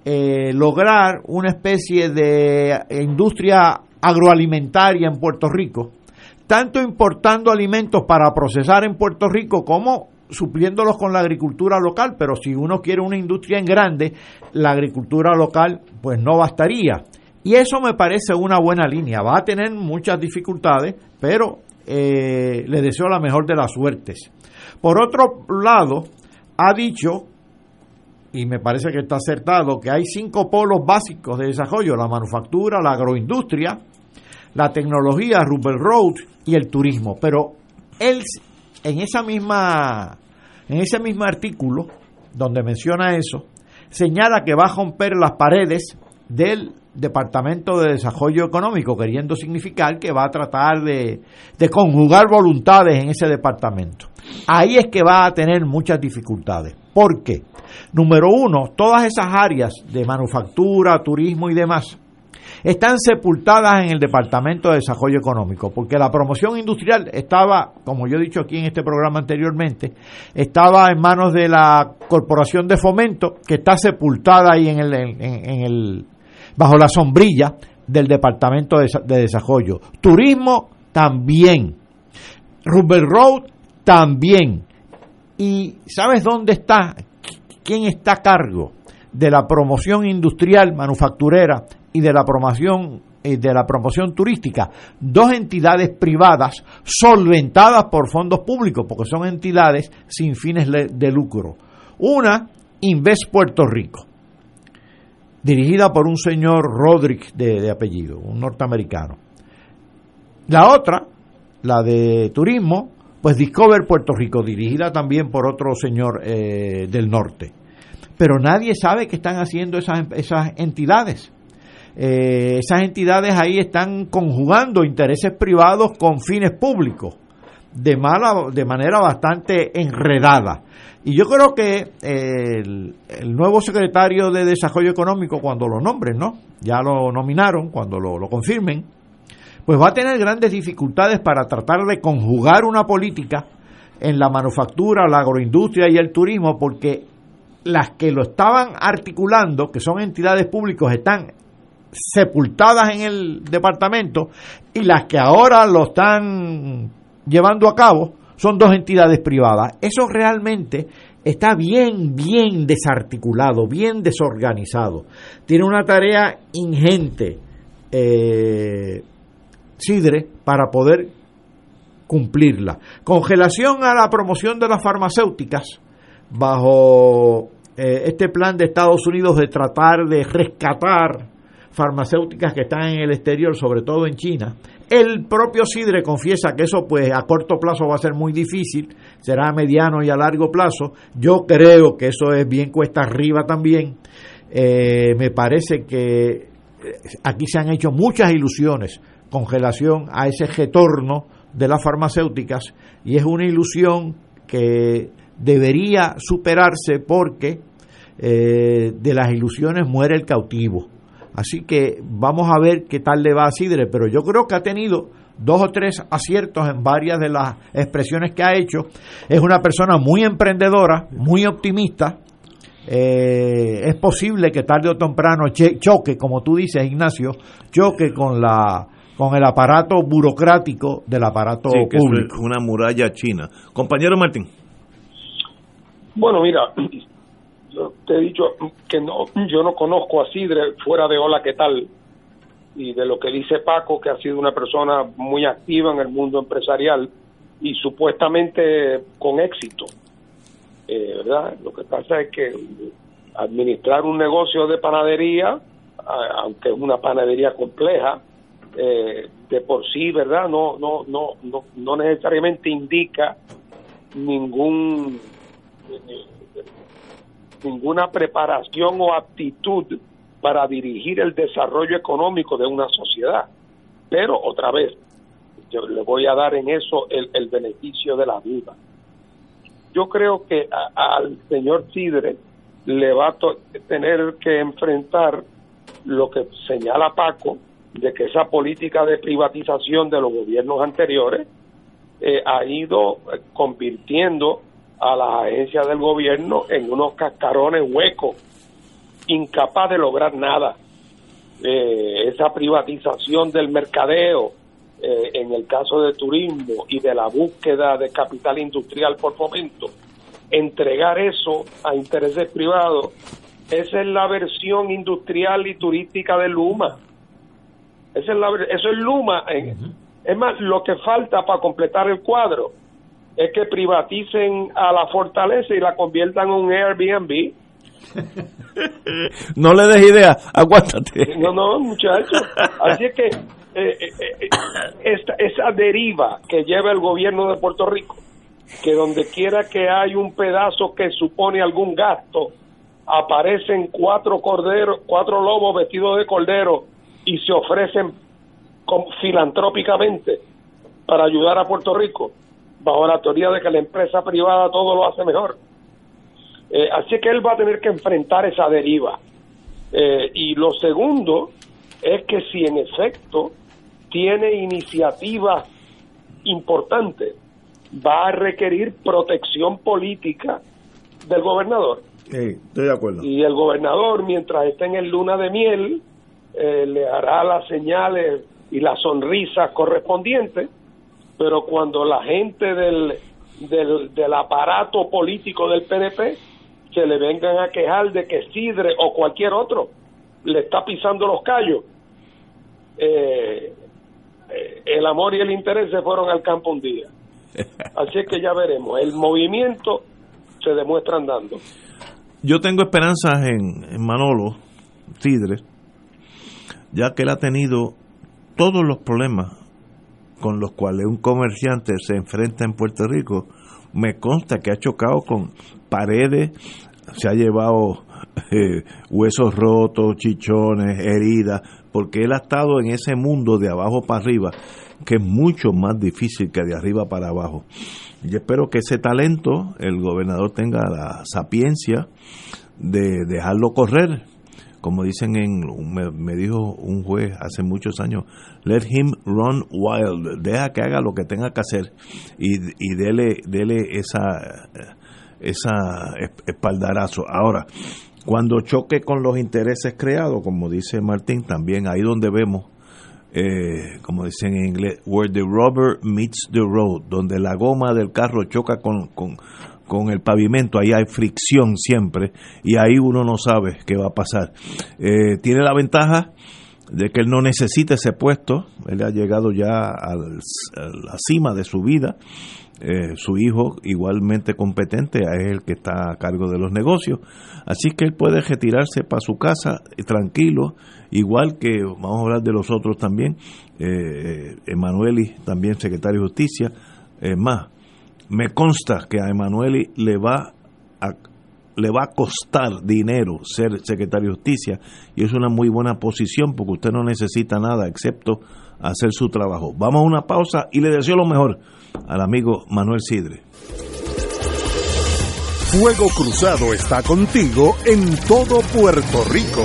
eh, lograr una especie de industria agroalimentaria en Puerto Rico, tanto importando alimentos para procesar en Puerto Rico como supliéndolos con la agricultura local, pero si uno quiere una industria en grande, la agricultura local pues no bastaría. Y eso me parece una buena línea. Va a tener muchas dificultades, pero eh, le deseo la mejor de las suertes. Por otro lado, ha dicho, y me parece que está acertado, que hay cinco polos básicos de desarrollo, la manufactura, la agroindustria, la tecnología, Rubel Road y el turismo. Pero él, en esa misma, en ese mismo artículo, donde menciona eso, señala que va a romper las paredes del Departamento de Desarrollo Económico, queriendo significar que va a tratar de, de, conjugar voluntades en ese departamento. Ahí es que va a tener muchas dificultades. ¿Por qué? Número uno, todas esas áreas de manufactura, turismo y demás están sepultadas en el Departamento de Desarrollo Económico, porque la promoción industrial estaba, como yo he dicho aquí en este programa anteriormente, estaba en manos de la Corporación de Fomento, que está sepultada ahí en el, bajo la sombrilla del Departamento de, Desarrollo. Turismo también. Rubber Road también. ¿Y sabes dónde está? ¿Quién está a cargo de la promoción industrial manufacturera y de la promoción eh, de la promoción turística, dos entidades privadas solventadas por fondos públicos, porque son entidades sin fines de lucro. Una, Invest Puerto Rico, dirigida por un señor Rodríguez de, apellido, un norteamericano. La otra, la de turismo, pues Discover Puerto Rico, dirigida también por otro señor eh, del norte. Pero nadie sabe qué están haciendo esas, esas entidades eh, esas entidades ahí están conjugando intereses privados con fines públicos de mala de manera bastante enredada. Y yo creo que eh, el, nuevo secretario de desarrollo económico cuando lo nombren no ya lo nominaron cuando lo, lo confirmen pues va a tener grandes dificultades para tratar de conjugar una política en la manufactura, la agroindustria y el turismo, porque las que lo estaban articulando, que son entidades públicas, están sepultadas en el departamento y las que ahora lo están llevando a cabo son dos entidades privadas. Eso realmente está bien, bien desarticulado, bien desorganizado. Tiene una tarea ingente, eh, Sidre, para poder cumplirla. Congelación a la promoción de las farmacéuticas bajo eh, este plan de Estados Unidos de tratar de rescatar farmacéuticas que están en el exterior, sobre todo en China. El propio Sidre confiesa que eso pues a corto plazo va a ser muy difícil, será a mediano y a largo plazo. Yo creo que eso es bien cuesta arriba también. Eh, me parece que eh, aquí se han hecho muchas ilusiones con relación a ese retorno de las farmacéuticas y es una ilusión que debería superarse porque eh, de las ilusiones muere el cautivo. Así que vamos a ver qué tal le va a Sidre, pero yo creo que ha tenido dos o tres aciertos en varias de las expresiones que ha hecho. Es una persona muy emprendedora, muy optimista. Eh, es posible que tarde o temprano choque, como tú dices, Ignacio, choque con la con el aparato burocrático del aparato público. una muralla china. Compañero Martín. Bueno, mira, yo te he dicho que no, yo no conozco a Sidre fuera de Hola, ¿qué tal? Y de lo que dice Paco, que ha sido una persona muy activa en el mundo empresarial y supuestamente con éxito. Eh, ¿Verdad? Lo que pasa es que administrar un negocio de panadería, aunque es una panadería compleja, eh, de por sí, ¿verdad? No, no, no, no, no necesariamente indica ningún ninguna preparación o aptitud para dirigir el desarrollo económico de una sociedad. Pero otra vez, yo le voy a dar en eso el, beneficio de la duda. Yo creo que al señor Sidre le va a tener que enfrentar lo que señala Paco, de que esa política de privatización de los gobiernos anteriores eh, ha ido eh, convirtiendo a las agencias del gobierno en unos cascarones huecos, incapaz de lograr nada. Eh, esa privatización del mercadeo, eh, en el caso de turismo y de la búsqueda de capital industrial por fomento, entregar eso a intereses privados, esa es la versión industrial y turística de Luma. Esa es la, eso es Luma. Es más, lo que falta para completar el cuadro es que privaticen a la fortaleza y la conviertan en un Airbnb. no le des idea, aguántate. No, no, muchachos. Así es que eh, eh, eh, esta, esa deriva que lleva el gobierno de Puerto Rico, que donde quiera que hay un pedazo que supone algún gasto, aparecen cuatro corderos, cuatro lobos vestidos de cordero y se ofrecen filantrópicamente para ayudar a Puerto Rico bajo la teoría de que la empresa privada todo lo hace mejor. Eh, así que él va a tener que enfrentar esa deriva. Eh, y lo segundo es que si en efecto tiene iniciativas importantes, va a requerir protección política del gobernador. estoy de acuerdo. Y el gobernador, mientras esté en el luna de miel, eh, le hará las señales y las sonrisas correspondientes pero cuando la gente del, del, aparato político del PNP se le vengan a quejar de que Sidre o cualquier otro le está pisando los callos, eh, eh, el amor y el interés se fueron al campo un día. Así que ya veremos, el movimiento se demuestra andando. Yo tengo esperanzas en, en Manolo Sidre, ya que él ha tenido todos los problemas con los cuales un comerciante se enfrenta en Puerto Rico, me consta que ha chocado con paredes, se ha llevado eh, huesos rotos, chichones, heridas, porque él ha estado en ese mundo de abajo para arriba, que es mucho más difícil que de arriba para abajo. Y espero que ese talento el gobernador tenga la sapiencia de dejarlo correr como dicen en, me, dijo un juez hace muchos años, let him run wild, deja que haga lo que tenga que hacer y, y dele, dele esa, esa espaldarazo. Ahora, cuando choque con los intereses creados, como dice Martín, también ahí donde vemos, eh, como dicen en inglés, where the rubber meets the road, donde la goma del carro choca con, con, con el pavimento, ahí hay fricción siempre y ahí uno no sabe qué va a pasar. Eh, tiene la ventaja de que él no necesita ese puesto, él ha llegado ya a la cima de su vida, eh, su hijo igualmente competente es el que está a cargo de los negocios, así que él puede retirarse para su casa tranquilo, igual que vamos a hablar de los otros también, eh, Emanueli también secretario de justicia, es más, me consta que a Emanueli le va a le va a costar dinero ser secretario de justicia y es una muy buena posición porque usted no necesita nada excepto hacer su trabajo. Vamos a una pausa y le deseo lo mejor al amigo Manuel Sidre. Fuego Cruzado está contigo en todo Puerto Rico.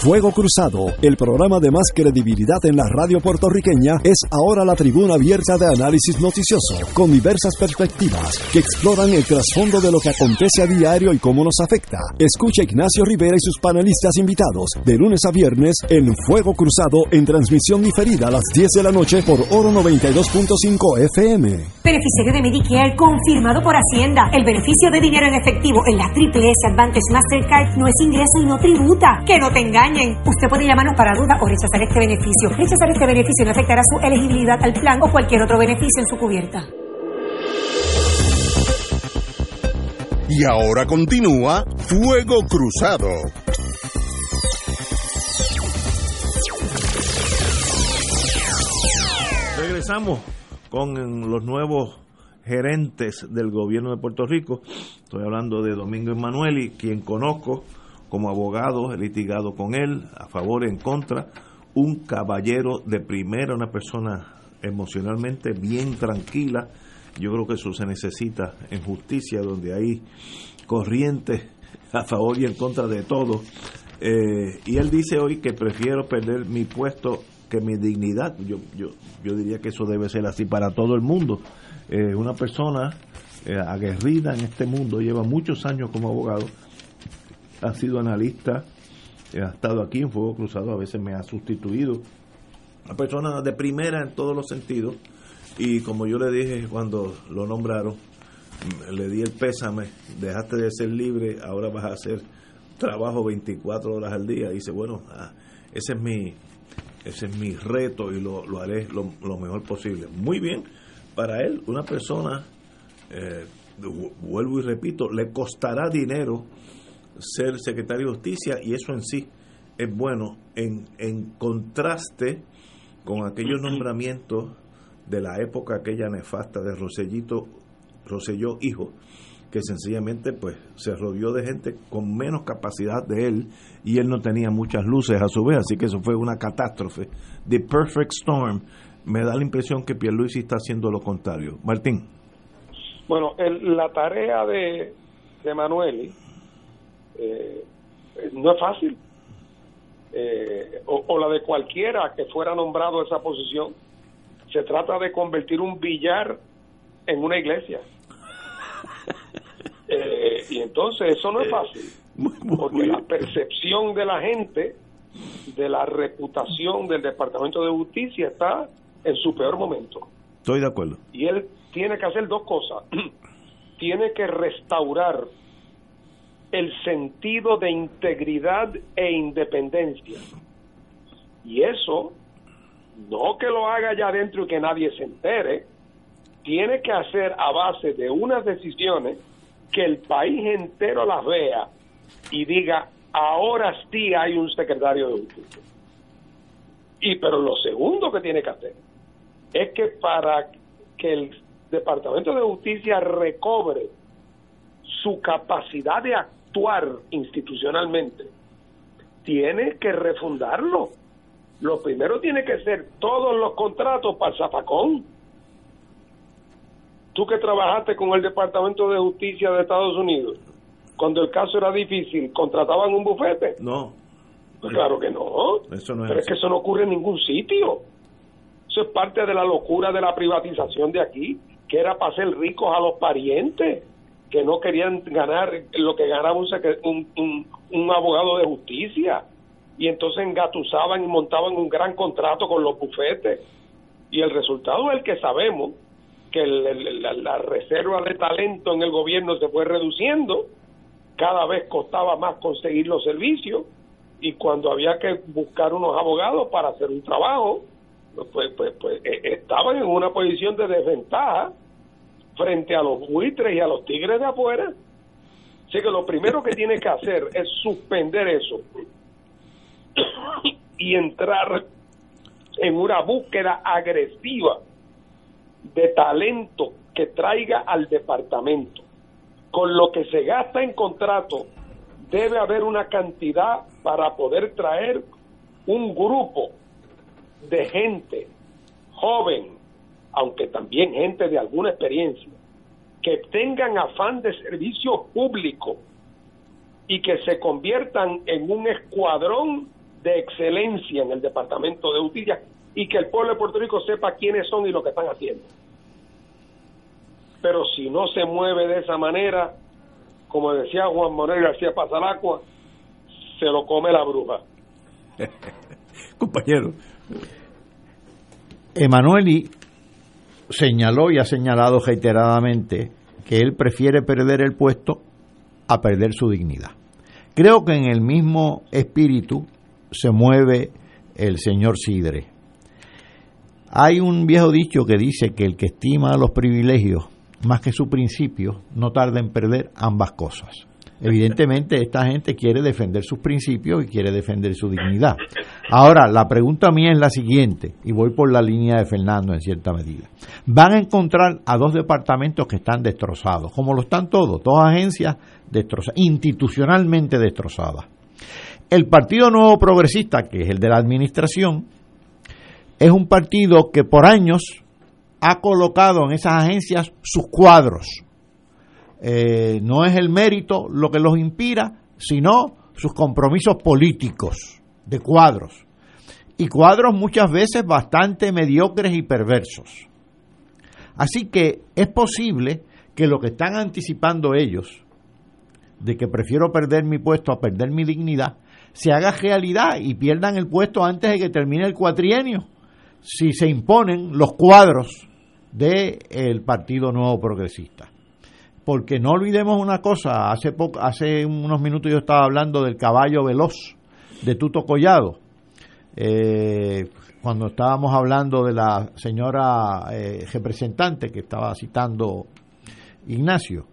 Fuego Cruzado, el programa de más credibilidad en la radio puertorriqueña, es ahora la tribuna abierta de análisis noticioso, con diversas perspectivas que exploran el trasfondo de lo que acontece a diario y cómo nos afecta. Escucha Ignacio Rivera y sus panelistas invitados de lunes a viernes en Fuego Cruzado en transmisión diferida a las 10 de la noche por Oro 92.5 FM. Beneficiario de Medicare confirmado por Hacienda. El beneficio de dinero en efectivo en la Triple S Advantage Mastercard no es ingreso y no tributa. Que no te engañen. Usted puede llamarnos para duda o rechazar este beneficio. Rechazar este beneficio no afectará su elegibilidad al plan o cualquier otro beneficio en su cubierta. Y ahora continúa Fuego Cruzado. Regresamos con los nuevos gerentes del gobierno de Puerto Rico. Estoy hablando de Domingo Emanueli, quien conozco como abogado, he litigado con él, a favor y en contra, un caballero de primera, una persona emocionalmente bien tranquila. Yo creo que eso se necesita en justicia, donde hay corrientes a favor y en contra de todo. Eh, y él dice hoy que prefiero perder mi puesto que mi dignidad. Yo, yo, yo diría que eso debe ser así para todo el mundo. Eh, una persona eh, aguerrida en este mundo, lleva muchos años como abogado, ha sido analista, ha estado aquí en Fuego Cruzado, a veces me ha sustituido. Una persona de primera en todos los sentidos. Y como yo le dije cuando lo nombraron, le di el pésame, dejaste de ser libre, ahora vas a hacer trabajo 24 horas al día. Dice, bueno, ah, ese es mi ese es mi reto y lo, lo haré lo, mejor posible. Muy bien, para él, una persona, eh, vuelvo y repito, le costará dinero ser secretario de justicia y eso en sí es bueno en, en contraste con aquellos nombramientos de la época aquella nefasta de Rosellito, Roselló hijo, que sencillamente pues se rodeó de gente con menos capacidad de él y él no tenía muchas luces a su vez, así que eso fue una catástrofe. The Perfect Storm, me da la impresión que Pierluisi está haciendo lo contrario. Martín. Bueno, la tarea de, de eh, no es fácil. Eh, o, la de cualquiera que fuera nombrado a esa posición. Se trata de convertir un billar en una iglesia. Eh, y entonces eso no es fácil. Porque la percepción de la gente, de la reputación del Departamento de Justicia está en su peor momento. Estoy de acuerdo. Y él tiene que hacer dos cosas. tiene que restaurar el sentido de integridad e independencia. Y eso, no que lo haga allá adentro y que nadie se entere, tiene que hacer a base de unas decisiones que el país entero las vea y diga, ahora sí hay un secretario de justicia. Y pero lo segundo que tiene que hacer es que para que el Departamento de Justicia recobre su capacidad de actuar institucionalmente, tiene que refundarlo. Lo primero tiene que ser todos los contratos para el zapacón. Tú que trabajaste con el Departamento de Justicia de Estados Unidos, cuando el caso era difícil, ¿contrataban un bufete? No. Pues claro que no. Eso no es Pero es así. que eso no ocurre en ningún sitio. Eso es parte de la locura de la privatización de aquí, que era para hacer ricos a los parientes, que no querían ganar lo que ganaba un, un, un- un abogado de justicia. Y entonces engatusaban y montaban un gran contrato con los bufetes. Y el resultado es el que sabemos, que la, la reserva de talento en el gobierno se fue reduciendo, cada vez costaba más conseguir los servicios y cuando había que buscar unos abogados para hacer un trabajo, pues, pues, pues eh, estaban en una posición de desventaja frente a los buitres y a los tigres de afuera. Así que lo primero que tiene que hacer es suspender eso y entrar en una búsqueda agresiva de talento que traiga al departamento. Con lo que se gasta en contrato, debe haber una cantidad para poder traer un grupo de gente joven, aunque también gente de alguna experiencia, que tengan afán de servicio público y que se conviertan en un escuadrón de excelencia en el Departamento de Justicia y que el pueblo de Puerto Rico sepa quiénes son y lo que están haciendo. Pero si no se mueve de esa manera, como decía Juan Manuel García Pasalacua, se lo come la bruja. Compañero. Emanueli señaló y ha señalado reiteradamente que él prefiere perder el puesto a perder su dignidad. Creo que en el mismo espíritu se mueve el señor Sidre. Hay un viejo dicho que dice que el que estima los privilegios más que su principio no tarda en perder ambas cosas. Evidentemente esta gente quiere defender sus principios y quiere defender su dignidad. Ahora, la pregunta mía es la siguiente, y voy por la línea de Fernando en cierta medida. Van a encontrar a dos departamentos que están destrozados, como lo están todos, dos agencias destrozadas, institucionalmente destrozadas. El Partido Nuevo Progresista, que es el de la administración, es un partido que por años ha colocado en esas agencias sus cuadros. Eh, no es el mérito lo que los inspira, sino sus compromisos políticos de cuadros. Y cuadros muchas veces bastante mediocres y perversos. Así que es posible que lo que están anticipando ellos, de que prefiero perder mi puesto a perder mi dignidad, se haga realidad y pierdan el puesto antes de que termine el cuatrienio, si se imponen los cuadros del Partido Nuevo Progresista. Porque no olvidemos una cosa, hace, poco, hace unos minutos yo estaba hablando del caballo veloz de Tuto Collado, eh, cuando estábamos hablando de la señora eh, representante que estaba citando Ignacio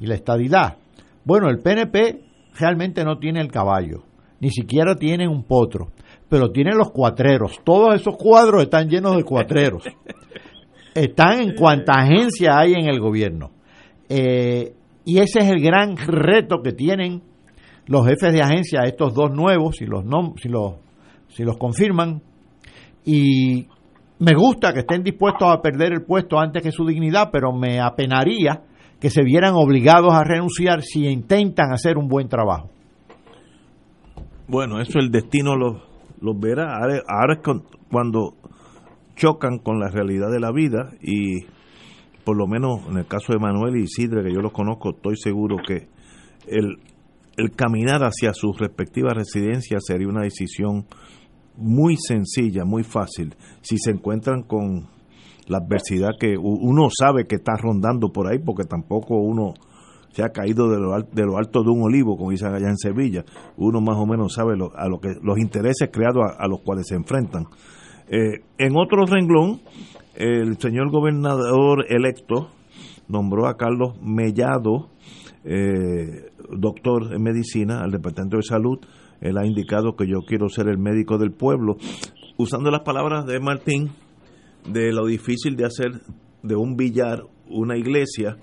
y la estadidad. Bueno, el PNP realmente no tiene el caballo, ni siquiera tiene un potro, pero tiene los cuatreros. Todos esos cuadros están llenos de cuatreros. Están en cuanta agencia hay en el gobierno. Eh, y ese es el gran reto que tienen los jefes de agencia, estos dos nuevos, si los, si los, si los confirman. Y me gusta que estén dispuestos a perder el puesto antes que su dignidad, pero me apenaría que se vieran obligados a renunciar si intentan hacer un buen trabajo. Bueno, eso el destino los, los verá. Ahora, es cuando chocan con la realidad de la vida y por lo menos en el caso de Manuel y Isidre, que yo los conozco, estoy seguro que el, caminar hacia sus respectivas residencias sería una decisión muy sencilla, muy fácil, si se encuentran con la adversidad que uno sabe que está rondando por ahí, porque tampoco uno se ha caído de lo, de lo alto de un olivo, como dicen allá en Sevilla, uno más o menos sabe lo- a lo que los intereses creados a los cuales se enfrentan. Eh, en otro renglón, el señor gobernador electo nombró a Carlos Mellado eh, doctor en medicina al Departamento de Salud. Él ha indicado que yo quiero ser el médico del pueblo. Usando las palabras de Martín, de lo difícil de hacer de un billar una iglesia,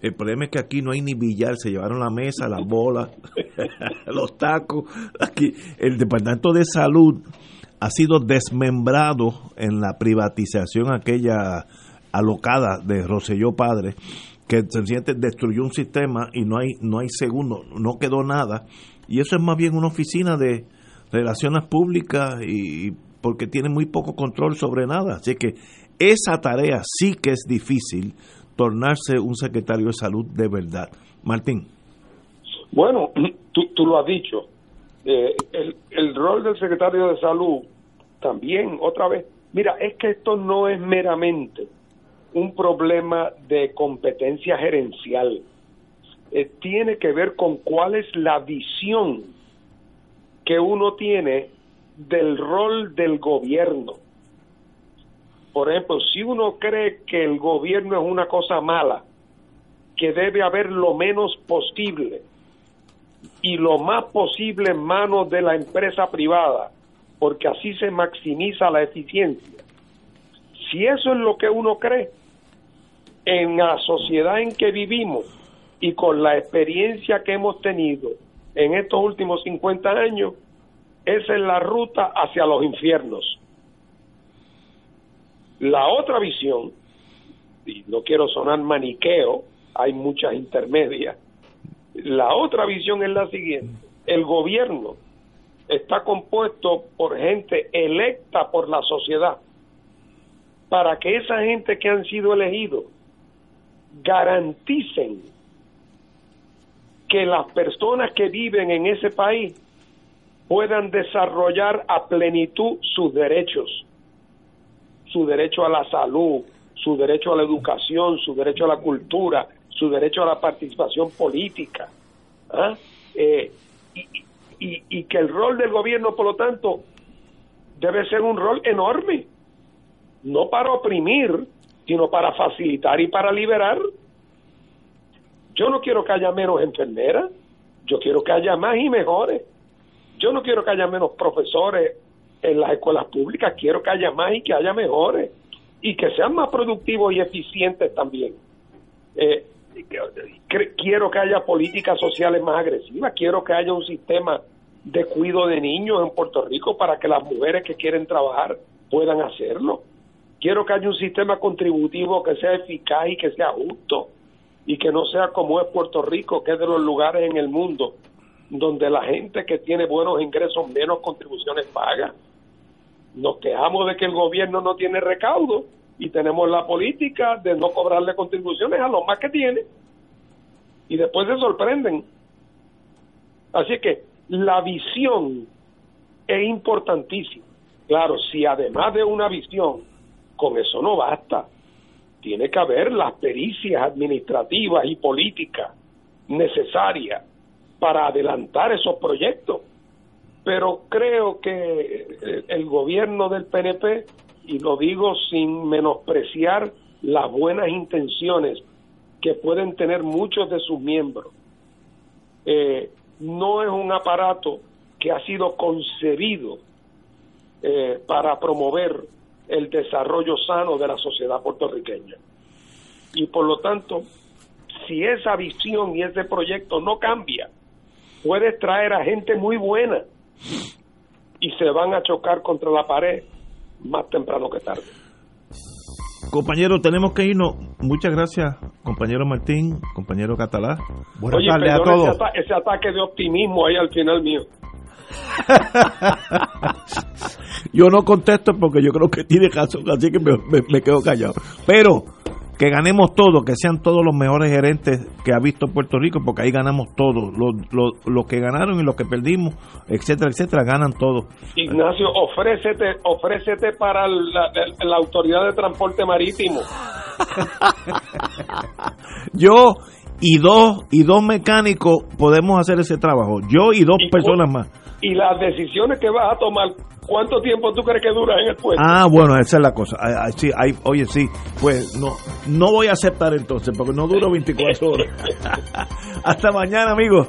el problema es que aquí no hay ni billar, se llevaron la mesa, las bolas, los tacos. Aquí el Departamento de Salud ha sido desmembrado en la privatización aquella alocada de Roselló Padre, que sencillamente destruyó un sistema y no hay no hay segundo, no quedó nada. Y eso es más bien una oficina de relaciones públicas y porque tiene muy poco control sobre nada. Así que esa tarea sí que es difícil tornarse un secretario de salud de verdad. Martín. Bueno, tú, tú lo has dicho. Eh, el, el rol del secretario de salud también, otra vez, mira, es que esto no es meramente un problema de competencia gerencial. Eh, tiene que ver con cuál es la visión que uno tiene del rol del gobierno. Por ejemplo, si uno cree que el gobierno es una cosa mala, que debe haber lo menos posible y lo más posible en manos de la empresa privada, porque así se maximiza la eficiencia. Si eso es lo que uno cree, en la sociedad en que vivimos y con la experiencia que hemos tenido en estos últimos 50 años, esa es la ruta hacia los infiernos. La otra visión, y no quiero sonar maniqueo, hay muchas intermedias, la otra visión es la siguiente, el gobierno está compuesto por gente electa por la sociedad, para que esa gente que han sido elegidos garanticen que las personas que viven en ese país puedan desarrollar a plenitud sus derechos, su derecho a la salud, su derecho a la educación, su derecho a la cultura, su derecho a la participación política. ¿ah? Eh, y, y que el rol del gobierno, por lo tanto, debe ser un rol enorme, no para oprimir, sino para facilitar y para liberar. Yo no quiero que haya menos enfermeras, yo quiero que haya más y mejores. Yo no quiero que haya menos profesores en las escuelas públicas, quiero que haya más y que haya mejores y que sean más productivos y eficientes también. Eh, quiero que haya políticas sociales más agresivas, quiero que haya un sistema de cuidado de niños en Puerto Rico para que las mujeres que quieren trabajar puedan hacerlo. Quiero que haya un sistema contributivo que sea eficaz y que sea justo y que no sea como es Puerto Rico, que es de los lugares en el mundo donde la gente que tiene buenos ingresos menos contribuciones paga. Nos quejamos de que el gobierno no tiene recaudo y tenemos la política de no cobrarle contribuciones a los más que tiene y después se sorprenden. Así que la visión es importantísima. Claro, si además de una visión, con eso no basta, tiene que haber las pericias administrativas y políticas necesarias para adelantar esos proyectos. Pero creo que el gobierno del PNP, y lo digo sin menospreciar las buenas intenciones que pueden tener muchos de sus miembros, eh, no es un aparato que ha sido concebido eh, para promover el desarrollo sano de la sociedad puertorriqueña. Y por lo tanto, si esa visión y ese proyecto no cambia, puedes traer a gente muy buena y se van a chocar contra la pared más temprano que tarde. Compañero, tenemos que irnos. Muchas gracias, compañero Martín, compañero Catalá. Buenas Oye, tardes a todos. Ese, ata ese ataque de optimismo ahí al final mío. yo no contesto porque yo creo que tiene razón, así que me, me, me quedo callado. Pero que ganemos todos, que sean todos los mejores gerentes que ha visto Puerto Rico, porque ahí ganamos todos, los, los, los que ganaron y los que perdimos, etcétera, etcétera, ganan todos. Ignacio, ofrécete, ofrécete para la, la Autoridad de Transporte Marítimo. Yo y dos y dos mecánicos podemos hacer ese trabajo, yo y dos y, personas más. Y las decisiones que vas a tomar ¿Cuánto tiempo tú crees que dura en el puesto? Ah, bueno, esa es la cosa. Ah, ah, sí, hay, oye, sí, pues no, no voy a aceptar entonces, porque no duro 24 horas. Hasta mañana, amigos.